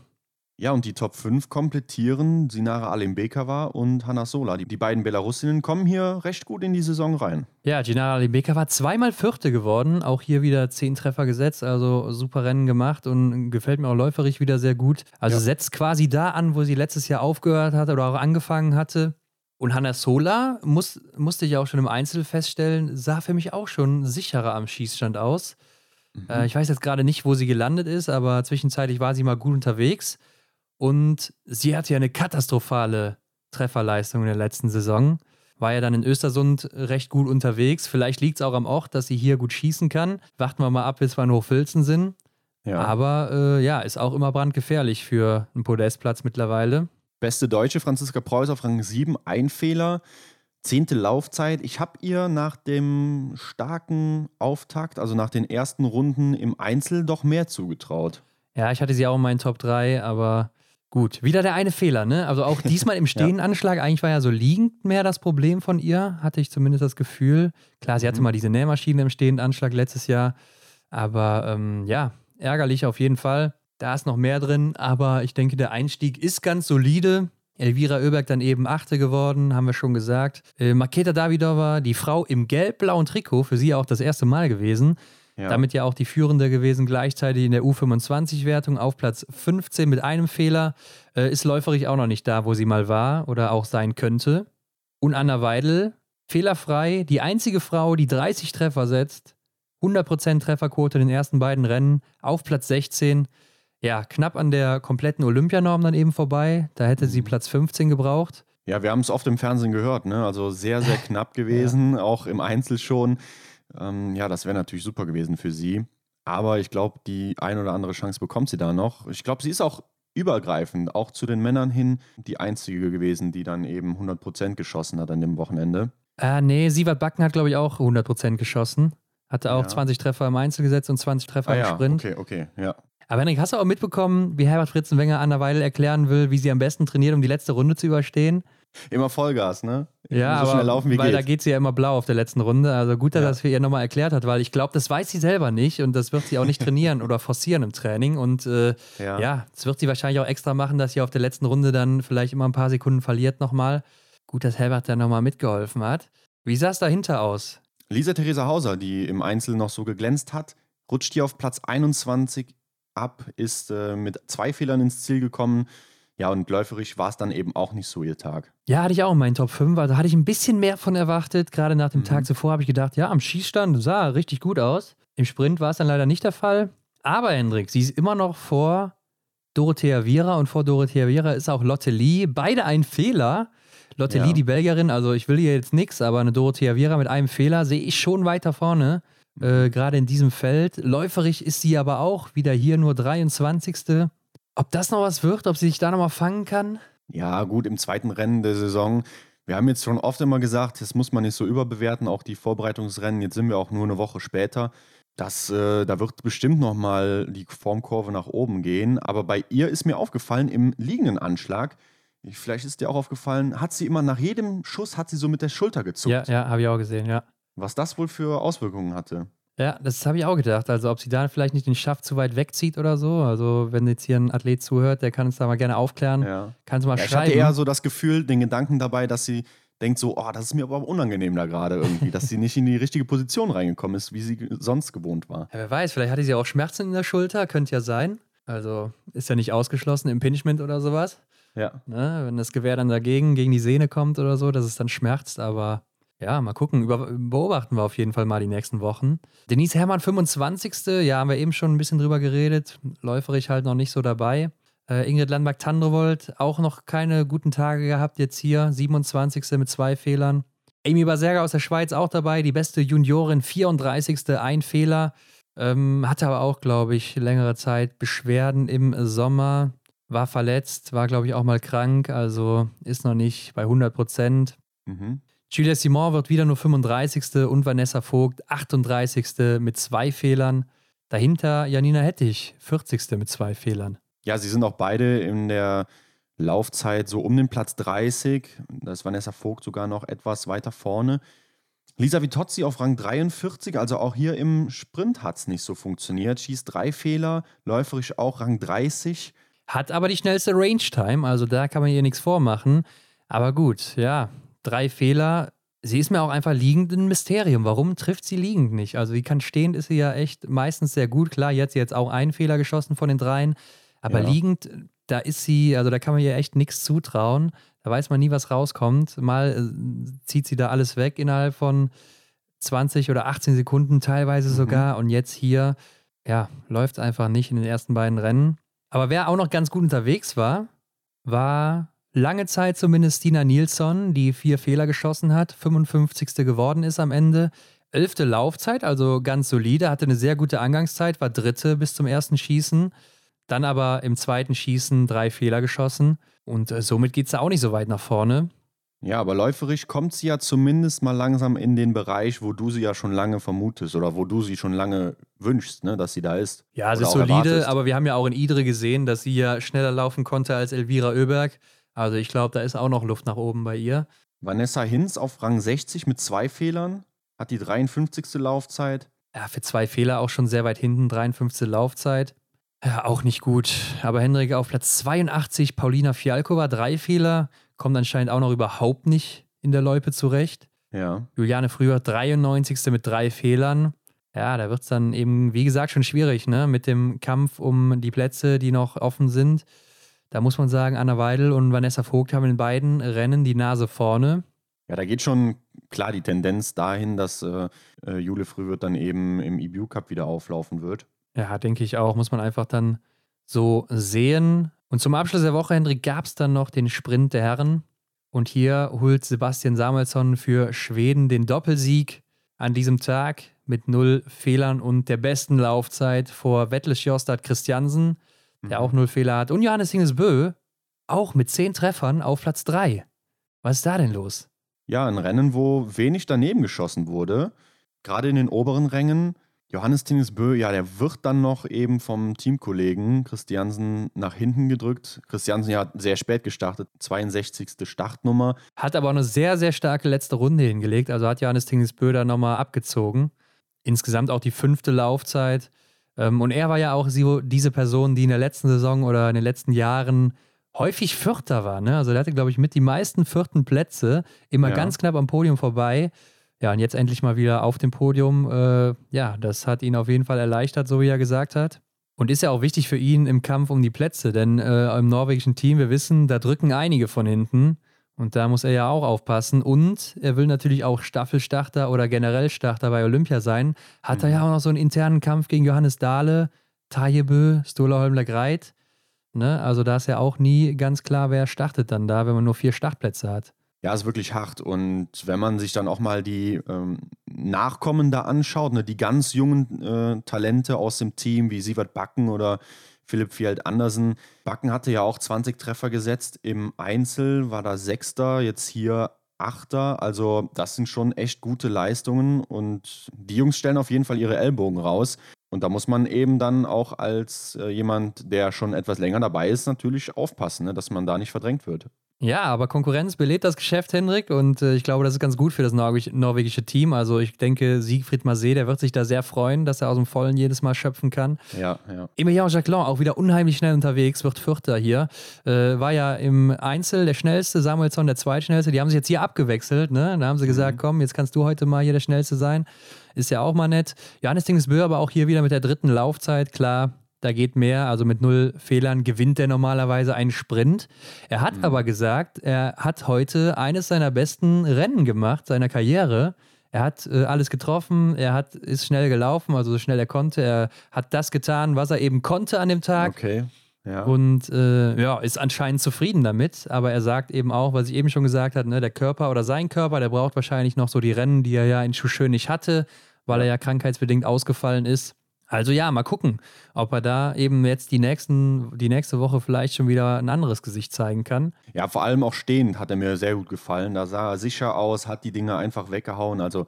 Ja, und die Top 5 komplettieren Sinara Alimbekova und Hanna Sola. Die, die beiden Belarusinnen kommen hier recht gut in die Saison rein. Ja, Ginara Alimbekova zweimal Vierte geworden, auch hier wieder zehn Treffer gesetzt, also super Rennen gemacht und gefällt mir auch läuferig wieder sehr gut. Also ja. setzt quasi da an, wo sie letztes Jahr aufgehört hat oder auch angefangen hatte. Und Hanna Sola, muss, musste ich auch schon im Einzel feststellen, sah für mich auch schon sicherer am Schießstand aus. Mhm. Äh, ich weiß jetzt gerade nicht, wo sie gelandet ist, aber zwischenzeitlich war sie mal gut unterwegs. Und sie hatte ja eine katastrophale Trefferleistung in der letzten Saison. War ja dann in Östersund recht gut unterwegs. Vielleicht liegt es auch am Ort, dass sie hier gut schießen kann. Warten wir mal ab, bis wir in Hochfilzen sind. Ja. Aber äh, ja, ist auch immer brandgefährlich für einen Podestplatz mittlerweile. Beste Deutsche, Franziska Preuß auf Rang 7, ein Fehler. Zehnte Laufzeit. Ich habe ihr nach dem starken Auftakt, also nach den ersten Runden im Einzel, doch mehr zugetraut. Ja, ich hatte sie auch in meinen Top 3, aber Gut, wieder der eine Fehler, ne? Also auch diesmal im Stehenanschlag, ja. eigentlich war ja so liegend mehr das Problem von ihr, hatte ich zumindest das Gefühl. Klar, sie hatte mhm. mal diese Nähmaschine im Stehenanschlag letztes Jahr, aber ähm, ja, ärgerlich auf jeden Fall. Da ist noch mehr drin, aber ich denke, der Einstieg ist ganz solide. Elvira Oeberg dann eben Achte geworden, haben wir schon gesagt. Äh, Maketa Davidova, die Frau im gelb-blauen Trikot, für sie auch das erste Mal gewesen. Ja. Damit ja auch die Führende gewesen, gleichzeitig in der U25-Wertung auf Platz 15 mit einem Fehler. Äh, ist läuferig auch noch nicht da, wo sie mal war oder auch sein könnte. Und Anna Weidel, fehlerfrei, die einzige Frau, die 30 Treffer setzt. 100% Trefferquote in den ersten beiden Rennen auf Platz 16. Ja, knapp an der kompletten Olympianorm dann eben vorbei. Da hätte sie mhm. Platz 15 gebraucht. Ja, wir haben es oft im Fernsehen gehört, ne? Also sehr, sehr knapp gewesen, ja. auch im Einzel schon. Ähm, ja, das wäre natürlich super gewesen für sie. Aber ich glaube, die ein oder andere Chance bekommt sie da noch. Ich glaube, sie ist auch übergreifend, auch zu den Männern hin, die einzige gewesen, die dann eben 100% geschossen hat an dem Wochenende. Äh, nee, Sievert Backen hat, glaube ich, auch 100% geschossen. Hatte auch ja. 20 Treffer im Einzel gesetzt und 20 Treffer ah, im ja. Sprint. Okay, okay, ja. Aber Henrik, hast du auch mitbekommen, wie Herbert Fritzenwenger an der Weile erklären will, wie sie am besten trainiert, um die letzte Runde zu überstehen? Immer Vollgas, ne? Ja, so aber laufen, weil geht. da geht sie ja immer blau auf der letzten Runde. Also gut, dass ja. das für ihr nochmal erklärt hat, weil ich glaube, das weiß sie selber nicht und das wird sie auch nicht trainieren oder forcieren im Training. Und äh, ja. ja, das wird sie wahrscheinlich auch extra machen, dass sie auf der letzten Runde dann vielleicht immer ein paar Sekunden verliert nochmal. Gut, dass Herbert da nochmal mitgeholfen hat. Wie sah es dahinter aus? Lisa Theresa Hauser, die im Einzel noch so geglänzt hat, rutscht hier auf Platz 21 ab, ist äh, mit zwei Fehlern ins Ziel gekommen. Ja, und läuferisch war es dann eben auch nicht so ihr Tag. Ja, hatte ich auch in meinen Top 5. Also hatte ich ein bisschen mehr von erwartet. Gerade nach dem mhm. Tag zuvor habe ich gedacht, ja, am Schießstand sah richtig gut aus. Im Sprint war es dann leider nicht der Fall. Aber Hendrik, sie ist immer noch vor Dorothea Viera und vor Dorothea Viera ist auch Lotte Lee. Beide ein Fehler. Lotte ja. Lee, die Belgierin, also ich will ihr jetzt nichts, aber eine Dorothea Viera mit einem Fehler sehe ich schon weiter vorne. Äh, mhm. Gerade in diesem Feld. Läuferig ist sie aber auch wieder hier nur 23. Ob das noch was wird, ob sie sich da nochmal fangen kann? Ja, gut, im zweiten Rennen der Saison. Wir haben jetzt schon oft immer gesagt, das muss man nicht so überbewerten, auch die Vorbereitungsrennen. Jetzt sind wir auch nur eine Woche später. Das, äh, da wird bestimmt nochmal die Formkurve nach oben gehen. Aber bei ihr ist mir aufgefallen, im liegenden Anschlag, vielleicht ist dir auch aufgefallen, hat sie immer nach jedem Schuss, hat sie so mit der Schulter gezuckt. Ja, ja, habe ich auch gesehen, ja. Was das wohl für Auswirkungen hatte. Ja, das habe ich auch gedacht. Also, ob sie da vielleicht nicht den Schaft zu weit wegzieht oder so. Also, wenn jetzt hier ein Athlet zuhört, der kann uns da mal gerne aufklären. Ja. Kannst du mal ja, schreiben. Ich hatte eher so das Gefühl, den Gedanken dabei, dass sie denkt so, oh, das ist mir aber unangenehm da gerade irgendwie, dass sie nicht in die richtige Position reingekommen ist, wie sie sonst gewohnt war. Ja, wer weiß, vielleicht hatte sie auch Schmerzen in der Schulter, könnte ja sein. Also ist ja nicht ausgeschlossen, Impingement oder sowas. Ja. Ne? Wenn das Gewehr dann dagegen, gegen die Sehne kommt oder so, dass es dann schmerzt, aber ja, mal gucken. Über, beobachten wir auf jeden Fall mal die nächsten Wochen. Denise Herrmann, 25. Ja, haben wir eben schon ein bisschen drüber geredet. Läuferig halt noch nicht so dabei. Äh, Ingrid Landmark-Tandrevold auch noch keine guten Tage gehabt jetzt hier. 27. mit zwei Fehlern. Amy Baserga aus der Schweiz auch dabei. Die beste Juniorin, 34. ein Fehler. Ähm, hatte aber auch, glaube ich, längere Zeit Beschwerden im Sommer. War verletzt, war, glaube ich, auch mal krank. Also ist noch nicht bei 100 Prozent. Mhm. Julia Simon wird wieder nur 35. und Vanessa Vogt 38. mit zwei Fehlern. Dahinter Janina Hettich 40. mit zwei Fehlern. Ja, sie sind auch beide in der Laufzeit so um den Platz 30. Da ist Vanessa Vogt sogar noch etwas weiter vorne. Lisa Vitozzi auf Rang 43, also auch hier im Sprint hat es nicht so funktioniert. Schießt drei Fehler, läuferisch auch Rang 30. Hat aber die schnellste Range-Time, also da kann man ihr nichts vormachen. Aber gut, ja, drei Fehler. Sie ist mir auch einfach liegend ein Mysterium. Warum trifft sie liegend nicht? Also, wie kann stehend ist sie ja echt meistens sehr gut. Klar, jetzt jetzt auch einen Fehler geschossen von den dreien. Aber ja. liegend, da ist sie, also da kann man ihr echt nichts zutrauen. Da weiß man nie, was rauskommt. Mal äh, zieht sie da alles weg innerhalb von 20 oder 18 Sekunden teilweise mhm. sogar. Und jetzt hier, ja, läuft es einfach nicht in den ersten beiden Rennen. Aber wer auch noch ganz gut unterwegs war, war lange Zeit zumindest Stina Nilsson, die vier Fehler geschossen hat, 55. geworden ist am Ende. Elfte Laufzeit, also ganz solide, hatte eine sehr gute Angangszeit, war dritte bis zum ersten Schießen. Dann aber im zweiten Schießen drei Fehler geschossen. Und äh, somit geht es auch nicht so weit nach vorne. Ja, aber läuferisch kommt sie ja zumindest mal langsam in den Bereich, wo du sie ja schon lange vermutest oder wo du sie schon lange wünschst, ne, dass sie da ist. Ja, sie ist solide, erwartest. aber wir haben ja auch in Idre gesehen, dass sie ja schneller laufen konnte als Elvira Oeberg. Also ich glaube, da ist auch noch Luft nach oben bei ihr. Vanessa Hinz auf Rang 60 mit zwei Fehlern, hat die 53. Laufzeit. Ja, für zwei Fehler auch schon sehr weit hinten, 53. Laufzeit. Ja, auch nicht gut. Aber Henrik auf Platz 82, Paulina Fialkova, drei Fehler kommt anscheinend auch noch überhaupt nicht in der Loipe zurecht. Ja. Juliane früher 93. mit drei Fehlern. Ja, da wird es dann eben, wie gesagt, schon schwierig, ne? Mit dem Kampf um die Plätze, die noch offen sind. Da muss man sagen, Anna Weidel und Vanessa Vogt haben in beiden Rennen die Nase vorne. Ja, da geht schon klar die Tendenz dahin, dass äh, äh Jule Frühwirt dann eben im EBU Cup wieder auflaufen wird. Ja, denke ich auch. Muss man einfach dann so sehen. Und zum Abschluss der Woche, Hendrik, gab es dann noch den Sprint der Herren. Und hier holt Sebastian Samuelsson für Schweden den Doppelsieg an diesem Tag mit null Fehlern und der besten Laufzeit vor Wettles Jostad Christiansen, der mhm. auch null Fehler hat. Und Johannes Hingesbö auch mit zehn Treffern auf Platz drei. Was ist da denn los? Ja, ein Rennen, wo wenig daneben geschossen wurde. Gerade in den oberen Rängen Johannes Tingesbö, ja, der wird dann noch eben vom Teamkollegen Christiansen nach hinten gedrückt. Christiansen ja sehr spät gestartet, 62. Startnummer. Hat aber auch eine sehr, sehr starke letzte Runde hingelegt. Also hat Johannes Tingesbö da nochmal abgezogen. Insgesamt auch die fünfte Laufzeit. Ähm, und er war ja auch diese Person, die in der letzten Saison oder in den letzten Jahren häufig Vierter war. Ne? Also der hatte, glaube ich, mit die meisten vierten Plätze, immer ja. ganz knapp am Podium vorbei. Ja, und jetzt endlich mal wieder auf dem Podium. Äh, ja, das hat ihn auf jeden Fall erleichtert, so wie er gesagt hat. Und ist ja auch wichtig für ihn im Kampf um die Plätze, denn äh, im norwegischen Team, wir wissen, da drücken einige von hinten. Und da muss er ja auch aufpassen. Und er will natürlich auch Staffelstarter oder generell Starter bei Olympia sein. Hat mhm. er ja auch noch so einen internen Kampf gegen Johannes Dahle, Tajebö, Stola Holmler Greit. Ne? Also da ist ja auch nie ganz klar, wer startet dann da, wenn man nur vier Startplätze hat. Ja, ist wirklich hart. Und wenn man sich dann auch mal die ähm, Nachkommen da anschaut, ne, die ganz jungen äh, Talente aus dem Team, wie Sievert Backen oder Philipp Field Andersen. Backen hatte ja auch 20 Treffer gesetzt. Im Einzel war da Sechster, jetzt hier Achter. Also, das sind schon echt gute Leistungen. Und die Jungs stellen auf jeden Fall ihre Ellbogen raus. Und da muss man eben dann auch als äh, jemand, der schon etwas länger dabei ist, natürlich aufpassen, ne, dass man da nicht verdrängt wird. Ja, aber Konkurrenz belebt das Geschäft, Hendrik, und äh, ich glaube, das ist ganz gut für das norweg norwegische Team. Also ich denke, Siegfried Masé, der wird sich da sehr freuen, dass er aus dem Vollen jedes Mal schöpfen kann. Ja, ja. Emilien Jacquelin, auch wieder unheimlich schnell unterwegs, wird Vierter hier. Äh, war ja im Einzel der schnellste, Samuelsson der zweitschnellste. Die haben sich jetzt hier abgewechselt, ne? Da haben sie gesagt, mhm. komm, jetzt kannst du heute mal hier der Schnellste sein. Ist ja auch mal nett. Johannes Dingsbö aber auch hier wieder mit der dritten Laufzeit, klar da geht mehr, also mit null Fehlern gewinnt er normalerweise einen Sprint. Er hat mhm. aber gesagt, er hat heute eines seiner besten Rennen gemacht, seiner Karriere. Er hat äh, alles getroffen, er hat, ist schnell gelaufen, also so schnell er konnte. Er hat das getan, was er eben konnte an dem Tag. Okay. Ja. Und äh, ja, ist anscheinend zufrieden damit. Aber er sagt eben auch, was ich eben schon gesagt habe, ne, der Körper oder sein Körper, der braucht wahrscheinlich noch so die Rennen, die er ja in Schuschön nicht hatte, weil er ja krankheitsbedingt ausgefallen ist. Also ja, mal gucken, ob er da eben jetzt die, nächsten, die nächste Woche vielleicht schon wieder ein anderes Gesicht zeigen kann. Ja, vor allem auch stehend hat er mir sehr gut gefallen. Da sah er sicher aus, hat die Dinge einfach weggehauen. Also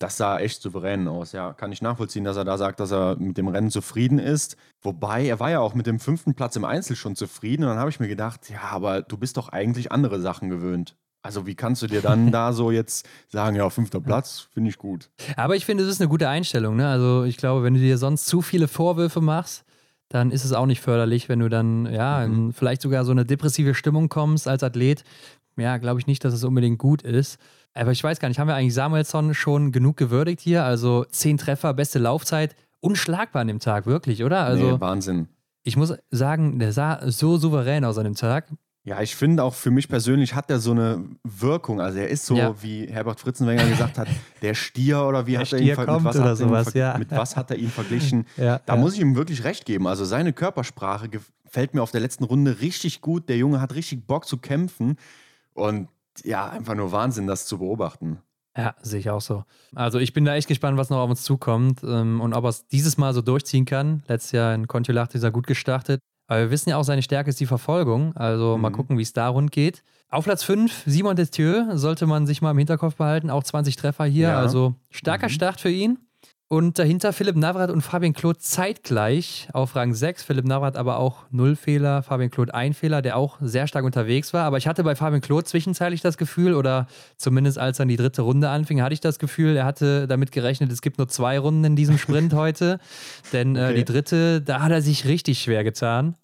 das sah echt souverän aus. Ja, kann ich nachvollziehen, dass er da sagt, dass er mit dem Rennen zufrieden ist. Wobei, er war ja auch mit dem fünften Platz im Einzel schon zufrieden. Und dann habe ich mir gedacht, ja, aber du bist doch eigentlich andere Sachen gewöhnt. Also wie kannst du dir dann da so jetzt sagen, ja, fünfter Platz, finde ich gut. Aber ich finde, es ist eine gute Einstellung. Ne? Also ich glaube, wenn du dir sonst zu viele Vorwürfe machst, dann ist es auch nicht förderlich, wenn du dann, ja, mhm. vielleicht sogar so eine depressive Stimmung kommst als Athlet. Ja, glaube ich nicht, dass es unbedingt gut ist. Aber ich weiß gar nicht, haben wir eigentlich Samuelsson schon genug gewürdigt hier? Also zehn Treffer, beste Laufzeit, unschlagbar an dem Tag, wirklich, oder? Also, nee, Wahnsinn. Ich muss sagen, der sah so souverän aus an dem Tag. Ja, ich finde auch für mich persönlich hat er so eine Wirkung. Also er ist so, ja. wie Herbert Fritzenwenger gesagt hat, der Stier oder wie der hat er ihn, kommt mit, was oder sowas, ja. mit was hat er ihn verglichen? ja, da muss ich ihm wirklich recht geben. Also seine Körpersprache gefällt mir auf der letzten Runde richtig gut. Der Junge hat richtig Bock zu kämpfen. Und ja, einfach nur Wahnsinn, das zu beobachten. Ja, sehe ich auch so. Also ich bin da echt gespannt, was noch auf uns zukommt ähm, und ob er es dieses Mal so durchziehen kann. Letztes Jahr in Kontiolahti ist er gut gestartet. Aber wir wissen ja auch, seine Stärke ist die Verfolgung. Also mhm. mal gucken, wie es da rund geht. Auf Platz 5, Simon Destieu, sollte man sich mal im Hinterkopf behalten. Auch 20 Treffer hier. Ja. Also starker mhm. Start für ihn. Und dahinter Philipp Navrat und Fabian Claude zeitgleich auf Rang 6. Philipp Navrat aber auch null Fehler, Fabian Claude ein Fehler, der auch sehr stark unterwegs war. Aber ich hatte bei Fabian Claude zwischenzeitlich das Gefühl, oder zumindest als dann die dritte Runde anfing, hatte ich das Gefühl, er hatte damit gerechnet, es gibt nur zwei Runden in diesem Sprint heute. Denn äh, die dritte, da hat er sich richtig schwer getan.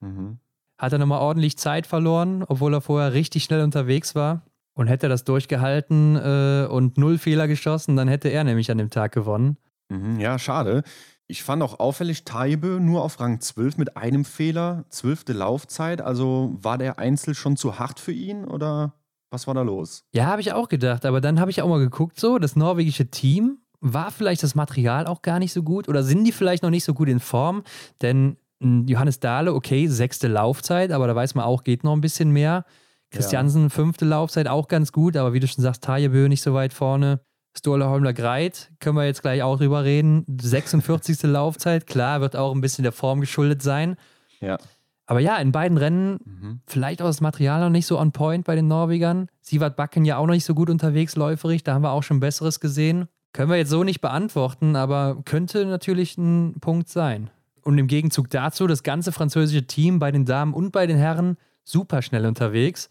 Mhm. Hat er nochmal ordentlich Zeit verloren, obwohl er vorher richtig schnell unterwegs war. Und hätte er das durchgehalten äh, und null Fehler geschossen, dann hätte er nämlich an dem Tag gewonnen. Mhm, ja, schade. Ich fand auch auffällig, Taibe nur auf Rang 12 mit einem Fehler, zwölfte Laufzeit. Also war der Einzel schon zu hart für ihn oder was war da los? Ja, habe ich auch gedacht. Aber dann habe ich auch mal geguckt, so, das norwegische Team, war vielleicht das Material auch gar nicht so gut oder sind die vielleicht noch nicht so gut in Form? Denn hm, Johannes Dahle, okay, sechste Laufzeit, aber da weiß man auch, geht noch ein bisschen mehr. Christiansen, ja. fünfte Laufzeit, auch ganz gut, aber wie du schon sagst, Tajebö nicht so weit vorne. Stola Holmler Greit, können wir jetzt gleich auch drüber reden. 46. Laufzeit, klar, wird auch ein bisschen der Form geschuldet sein. Ja. Aber ja, in beiden Rennen mhm. vielleicht auch das Material noch nicht so on point bei den Norwegern. Sievert Backen ja auch noch nicht so gut unterwegs läuferig, da haben wir auch schon Besseres gesehen. Können wir jetzt so nicht beantworten, aber könnte natürlich ein Punkt sein. Und im Gegenzug dazu, das ganze französische Team bei den Damen und bei den Herren super schnell unterwegs.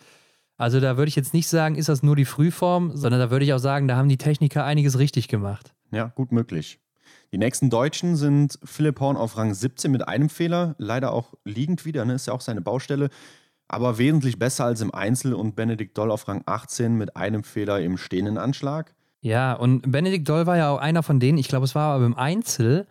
Also da würde ich jetzt nicht sagen, ist das nur die Frühform, sondern da würde ich auch sagen, da haben die Techniker einiges richtig gemacht. Ja, gut möglich. Die nächsten Deutschen sind Philipp Horn auf Rang 17 mit einem Fehler, leider auch liegend wieder, ne? ist ja auch seine Baustelle, aber wesentlich besser als im Einzel und Benedikt Doll auf Rang 18 mit einem Fehler im stehenden Anschlag. Ja, und Benedikt Doll war ja auch einer von denen, ich glaube, es war aber im Einzel,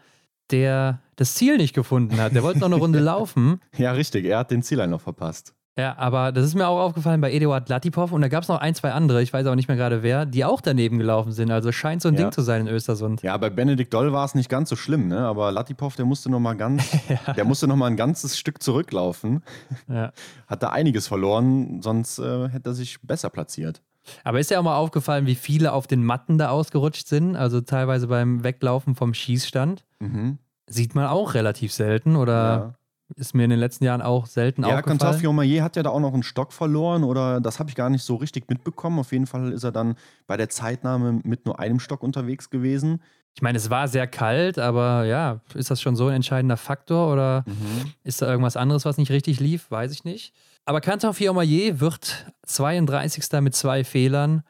der das Ziel nicht gefunden hat. Der wollte noch eine Runde laufen. Ja, richtig, er hat den Ziel noch verpasst. Ja, aber das ist mir auch aufgefallen bei Eduard Latipov und da gab es noch ein, zwei andere, ich weiß auch nicht mehr gerade wer, die auch daneben gelaufen sind. Also scheint so ein ja. Ding zu sein in Östersund. Ja, bei Benedikt Doll war es nicht ganz so schlimm, ne? Aber Latipov, der musste noch mal ganz, ja. der musste noch mal ein ganzes Stück zurücklaufen. Ja. Hat da einiges verloren, sonst äh, hätte er sich besser platziert. Aber ist ja auch mal aufgefallen, wie viele auf den Matten da ausgerutscht sind, also teilweise beim Weglaufen vom Schießstand. Mhm. Sieht man auch relativ selten oder ja. Ist mir in den letzten Jahren auch selten ja, aufgefallen. Ja, Quentin Fiomayer hat ja da auch noch einen Stock verloren oder das habe ich gar nicht so richtig mitbekommen. Auf jeden Fall ist er dann bei der Zeitnahme mit nur einem Stock unterwegs gewesen. Ich meine, es war sehr kalt, aber ja, ist das schon so ein entscheidender Faktor oder mhm. ist da irgendwas anderes, was nicht richtig lief? Weiß ich nicht. Aber Quentin Fiomayer wird 32. mit zwei Fehlern.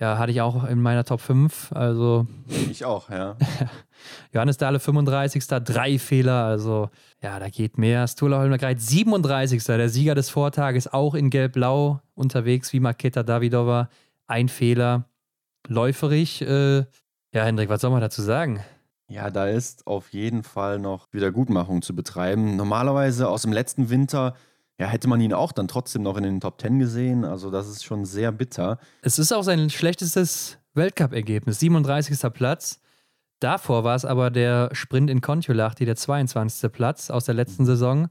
Ja, hatte ich auch in meiner Top 5. Also. Ich auch, ja. Johannes Dahle 35. Drei Fehler. Also, ja, da geht mehr. Stula Holmer Greit 37. Der Sieger des Vortages auch in Gelb-Blau unterwegs wie Maketa Davidova. Ein Fehler. Läuferig. Äh, ja, Hendrik, was soll man dazu sagen? Ja, da ist auf jeden Fall noch Wiedergutmachung zu betreiben. Normalerweise aus dem letzten Winter ja, hätte man ihn auch dann trotzdem noch in den Top Ten gesehen. Also das ist schon sehr bitter. Es ist auch sein schlechtestes Weltcup-Ergebnis, 37. Platz. Davor war es aber der Sprint in Kontiolahti, der 22. Platz aus der letzten Saison.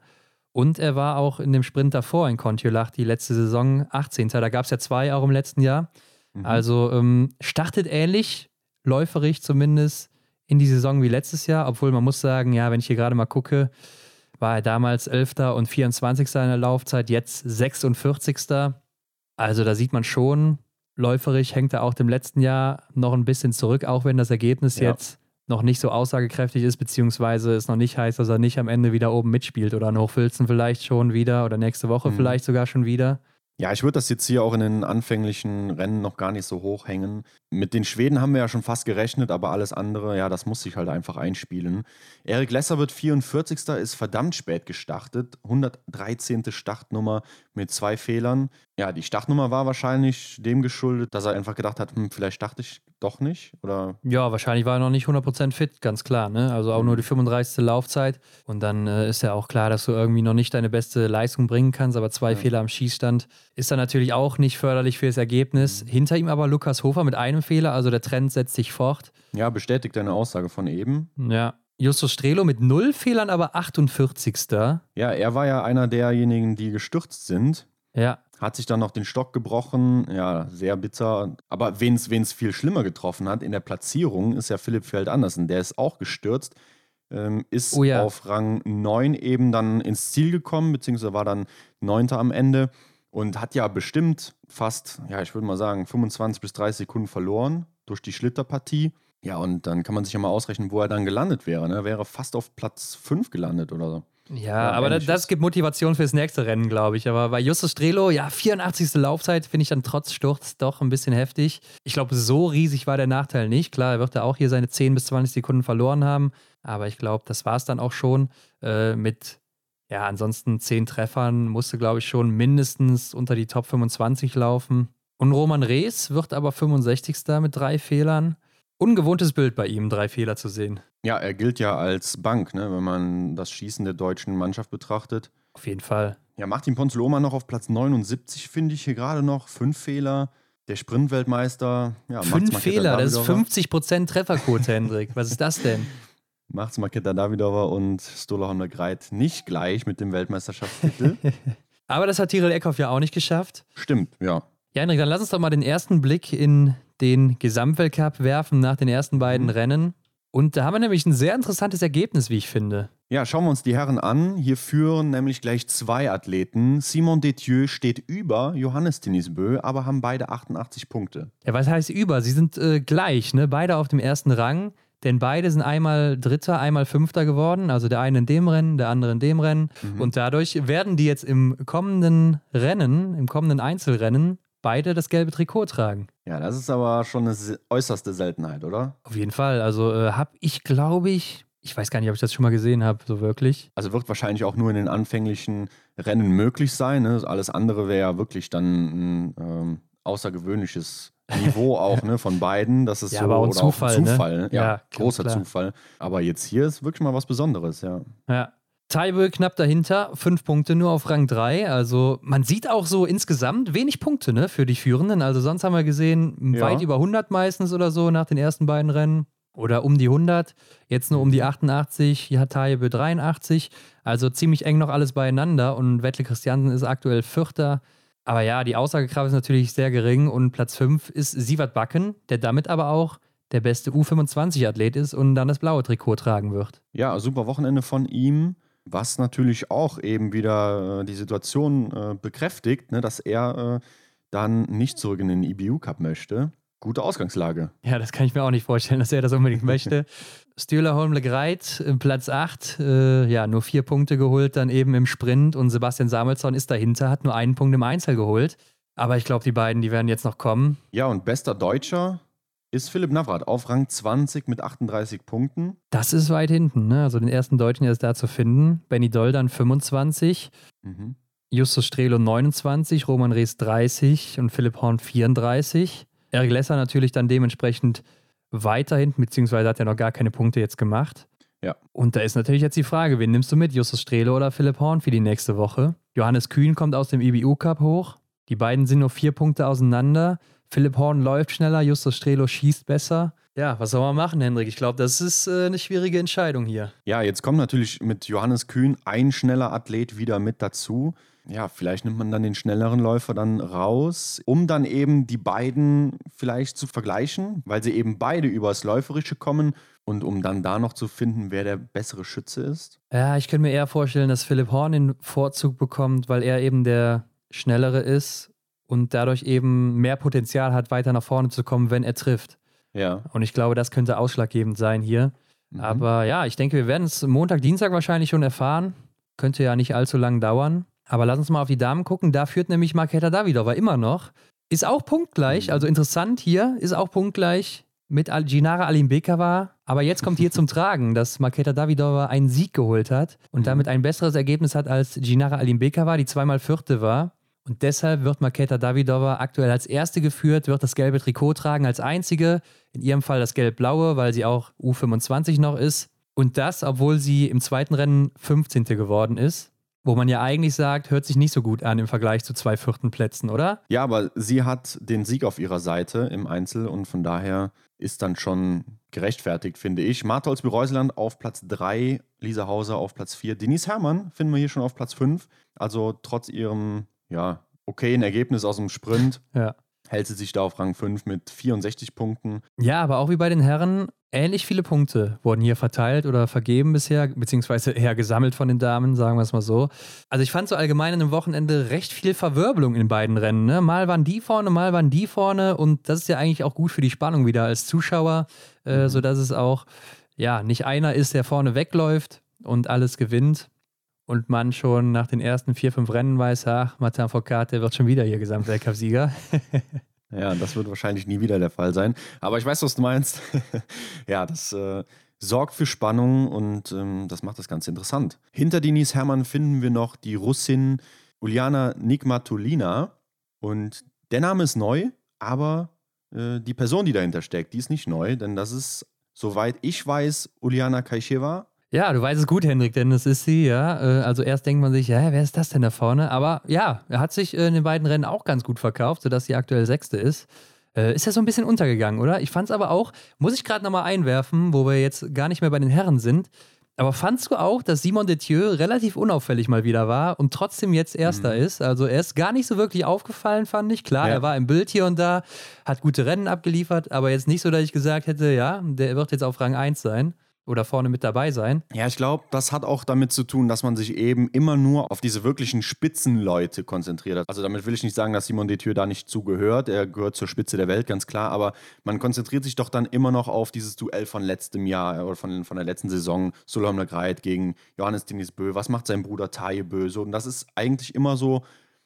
Und er war auch in dem Sprint davor in Kontiolahti, letzte Saison 18. Da gab es ja zwei auch im letzten Jahr. Mhm. Also ähm, startet ähnlich, läuferig zumindest in die Saison wie letztes Jahr. Obwohl man muss sagen, ja, wenn ich hier gerade mal gucke, war er damals 11. und 24. in der Laufzeit, jetzt 46. Also da sieht man schon, läuferisch hängt er auch dem letzten Jahr noch ein bisschen zurück, auch wenn das Ergebnis ja. jetzt noch nicht so aussagekräftig ist, beziehungsweise es noch nicht heißt, dass er nicht am Ende wieder oben mitspielt oder in Hochfilzen vielleicht schon wieder oder nächste Woche mhm. vielleicht sogar schon wieder. Ja, ich würde das jetzt hier auch in den anfänglichen Rennen noch gar nicht so hoch hängen. Mit den Schweden haben wir ja schon fast gerechnet, aber alles andere, ja, das muss sich halt einfach einspielen. Erik Lesser wird 44. ist verdammt spät gestartet. 113. Startnummer mit zwei Fehlern. Ja, die Startnummer war wahrscheinlich dem geschuldet, dass er einfach gedacht hat, hm, vielleicht starte ich doch nicht, oder? Ja, wahrscheinlich war er noch nicht 100% fit, ganz klar, ne? Also auch nur die 35. Laufzeit. Und dann äh, ist ja auch klar, dass du irgendwie noch nicht deine beste Leistung bringen kannst, aber zwei ja. Fehler am Schießstand ist dann natürlich auch nicht förderlich für das Ergebnis. Mhm. Hinter ihm aber Lukas Hofer mit einem Fehler, also der Trend setzt sich fort. Ja, bestätigt deine Aussage von eben. Ja. Justus Strelo mit null Fehlern, aber 48. Ja, er war ja einer derjenigen, die gestürzt sind. Ja. Hat sich dann noch den Stock gebrochen. Ja, sehr bitter. Aber wen es viel schlimmer getroffen hat in der Platzierung, ist ja Philipp Feld Andersen. Der ist auch gestürzt. Ähm, ist oh ja. auf Rang 9 eben dann ins Ziel gekommen, beziehungsweise war dann Neunter am Ende und hat ja bestimmt fast, ja, ich würde mal sagen, 25 bis 30 Sekunden verloren durch die Schlitterpartie. Ja, und dann kann man sich ja mal ausrechnen, wo er dann gelandet wäre. Ne? Er wäre fast auf Platz 5 gelandet oder so. Ja, aber das, das, gibt Motivation fürs nächste Rennen, glaube ich. Aber bei Justus Strelo, ja, 84. Laufzeit finde ich dann trotz Sturz doch ein bisschen heftig. Ich glaube, so riesig war der Nachteil nicht. Klar, er wird ja auch hier seine 10 bis 20 Sekunden verloren haben. Aber ich glaube, das war es dann auch schon äh, mit ja, ansonsten zehn Treffern musste, glaube ich, schon mindestens unter die Top 25 laufen. Und Roman Rees wird aber 65. mit drei Fehlern. Ungewohntes Bild bei ihm, drei Fehler zu sehen. Ja, er gilt ja als Bank, ne, wenn man das Schießen der deutschen Mannschaft betrachtet. Auf jeden Fall. Ja, Martin Ponzloma noch auf Platz 79, finde ich hier gerade noch. Fünf Fehler. Der Sprintweltmeister. Ja, Fünf Fehler, das ist 50% Trefferquote, Hendrik. Was ist das denn? macht es Maketa Davidova und Stola Greit nicht gleich mit dem Weltmeisterschaftstitel. Aber das hat Tirol Eckhoff ja auch nicht geschafft. Stimmt, ja. Ja, Henrik, dann lass uns doch mal den ersten Blick in den Gesamtweltcup werfen nach den ersten beiden mhm. Rennen. Und da haben wir nämlich ein sehr interessantes Ergebnis, wie ich finde. Ja, schauen wir uns die Herren an. Hier führen nämlich gleich zwei Athleten. Simon Detieu steht über Johannes Tinisbö, aber haben beide 88 Punkte. Ja, was heißt über? Sie sind äh, gleich, ne? Beide auf dem ersten Rang. Denn beide sind einmal Dritter, einmal Fünfter geworden. Also der eine in dem Rennen, der andere in dem Rennen. Mhm. Und dadurch werden die jetzt im kommenden Rennen, im kommenden Einzelrennen, beide das gelbe Trikot tragen. Ja, das ist aber schon eine äußerste Seltenheit, oder? Auf jeden Fall. Also äh, habe ich, glaube ich, ich weiß gar nicht, ob ich das schon mal gesehen habe, so wirklich. Also wird wahrscheinlich auch nur in den anfänglichen Rennen möglich sein. Ne? Alles andere wäre ja wirklich dann ein ähm, außergewöhnliches Niveau auch ne, von beiden. Das ist ja, so aber auch ein Zufall. Auch Zufall ne? Ja, ja großer klar. Zufall. Aber jetzt hier ist wirklich mal was Besonderes, ja. Ja. Taibe knapp dahinter, fünf Punkte nur auf Rang 3. Also man sieht auch so insgesamt wenig Punkte ne, für die Führenden. Also sonst haben wir gesehen, ja. weit über 100 meistens oder so nach den ersten beiden Rennen. Oder um die 100, jetzt nur um die 88, hier hat Taibe 83. Also ziemlich eng noch alles beieinander. Und Wettle Christiansen ist aktuell Vierter aber ja, die Aussagekraft ist natürlich sehr gering und Platz 5 ist Sievert Backen, der damit aber auch der beste U25-Athlet ist und dann das blaue Trikot tragen wird. Ja, super Wochenende von ihm, was natürlich auch eben wieder äh, die Situation äh, bekräftigt, ne, dass er äh, dann nicht zurück in den IBU Cup möchte gute Ausgangslage. Ja, das kann ich mir auch nicht vorstellen, dass er das unbedingt möchte. Stühler Holm Legreit, Platz 8, äh, ja, nur vier Punkte geholt, dann eben im Sprint und Sebastian Samuelsson ist dahinter, hat nur einen Punkt im Einzel geholt. Aber ich glaube, die beiden, die werden jetzt noch kommen. Ja, und bester Deutscher ist Philipp Navrat auf Rang 20 mit 38 Punkten. Das ist weit hinten, ne? Also den ersten Deutschen ist da zu finden. Benny Doll dann 25. Mhm. Justus Strelo 29, Roman Rees 30 und Philipp Horn 34. Eric Lesser natürlich dann dementsprechend weiterhin, beziehungsweise hat er noch gar keine Punkte jetzt gemacht. Ja. Und da ist natürlich jetzt die Frage, wen nimmst du mit? Justus Strehle oder Philipp Horn für die nächste Woche? Johannes Kühn kommt aus dem IBU Cup hoch. Die beiden sind nur vier Punkte auseinander. Philipp Horn läuft schneller, Justus Strelo schießt besser. Ja, was soll man machen, Hendrik? Ich glaube, das ist äh, eine schwierige Entscheidung hier. Ja, jetzt kommt natürlich mit Johannes Kühn ein schneller Athlet wieder mit dazu ja, vielleicht nimmt man dann den schnelleren Läufer dann raus, um dann eben die beiden vielleicht zu vergleichen, weil sie eben beide übers Läuferische kommen und um dann da noch zu finden, wer der bessere Schütze ist. Ja, ich könnte mir eher vorstellen, dass Philipp Horn den Vorzug bekommt, weil er eben der schnellere ist und dadurch eben mehr Potenzial hat, weiter nach vorne zu kommen, wenn er trifft. Ja. Und ich glaube, das könnte ausschlaggebend sein hier. Mhm. Aber ja, ich denke, wir werden es Montag, Dienstag wahrscheinlich schon erfahren. Könnte ja nicht allzu lang dauern. Aber lass uns mal auf die Damen gucken. Da führt nämlich Marketa Davidova immer noch. Ist auch punktgleich, mhm. also interessant hier, ist auch punktgleich mit Ginara Alimbekova. Aber jetzt kommt hier zum Tragen, dass Marketa Davidova einen Sieg geholt hat und mhm. damit ein besseres Ergebnis hat als Ginara Alimbekova, die zweimal Vierte war. Und deshalb wird Marketa Davidova aktuell als Erste geführt, wird das gelbe Trikot tragen als Einzige. In ihrem Fall das gelb-blaue, weil sie auch U25 noch ist. Und das, obwohl sie im zweiten Rennen 15. geworden ist. Wo man ja eigentlich sagt, hört sich nicht so gut an im Vergleich zu zwei vierten Plätzen, oder? Ja, aber sie hat den Sieg auf ihrer Seite im Einzel und von daher ist dann schon gerechtfertigt, finde ich. Martholz Bereuseland auf Platz 3, Lisa Hauser auf Platz 4, Denise Herrmann finden wir hier schon auf Platz 5. Also trotz ihrem ja, okayen Ergebnis aus dem Sprint ja. hält sie sich da auf Rang 5 mit 64 Punkten. Ja, aber auch wie bei den Herren, ähnlich viele Punkte wurden hier verteilt oder vergeben bisher, beziehungsweise eher gesammelt von den Damen, sagen wir es mal so. Also ich fand so allgemein an dem Wochenende recht viel Verwirbelung in beiden Rennen. Ne? Mal waren die vorne, mal waren die vorne und das ist ja eigentlich auch gut für die Spannung wieder als Zuschauer, äh, mhm. sodass es auch ja nicht einer ist, der vorne wegläuft und alles gewinnt. Und man schon nach den ersten vier, fünf Rennen weiß, ach, Martin Foucault, der wird schon wieder hier Gesamtweltcup-Sieger. Ja, das wird wahrscheinlich nie wieder der Fall sein. Aber ich weiß, was du meinst. ja, das äh, sorgt für Spannung und ähm, das macht das Ganze interessant. Hinter Denise Herrmann finden wir noch die Russin Uliana Nigmatulina. Und der Name ist neu, aber äh, die Person, die dahinter steckt, die ist nicht neu, denn das ist, soweit ich weiß, Uliana Kaisheva, ja, du weißt es gut, Hendrik, denn es ist sie, ja. Äh, also erst denkt man sich, ja, wer ist das denn da vorne? Aber ja, er hat sich in den beiden Rennen auch ganz gut verkauft, sodass sie aktuell Sechste ist. Äh, ist ja so ein bisschen untergegangen, oder? Ich fand es aber auch, muss ich gerade nochmal einwerfen, wo wir jetzt gar nicht mehr bei den Herren sind. Aber fandst du auch, dass Simon Detieu relativ unauffällig mal wieder war und trotzdem jetzt Erster mhm. ist? Also er ist gar nicht so wirklich aufgefallen, fand ich. Klar, ja. er war im Bild hier und da, hat gute Rennen abgeliefert, aber jetzt nicht so, dass ich gesagt hätte, ja, der wird jetzt auf Rang 1 sein oder vorne mit dabei sein. Ja, ich glaube, das hat auch damit zu tun, dass man sich eben immer nur auf diese wirklichen Spitzenleute konzentriert. Also damit will ich nicht sagen, dass Simon Detieu da nicht zugehört. Er gehört zur Spitze der Welt, ganz klar. Aber man konzentriert sich doch dann immer noch auf dieses Duell von letztem Jahr oder von, von der letzten Saison. Solheim Greit gegen Johannes Denis Bö. Was macht sein Bruder Taye Bö? So, und das ist eigentlich immer so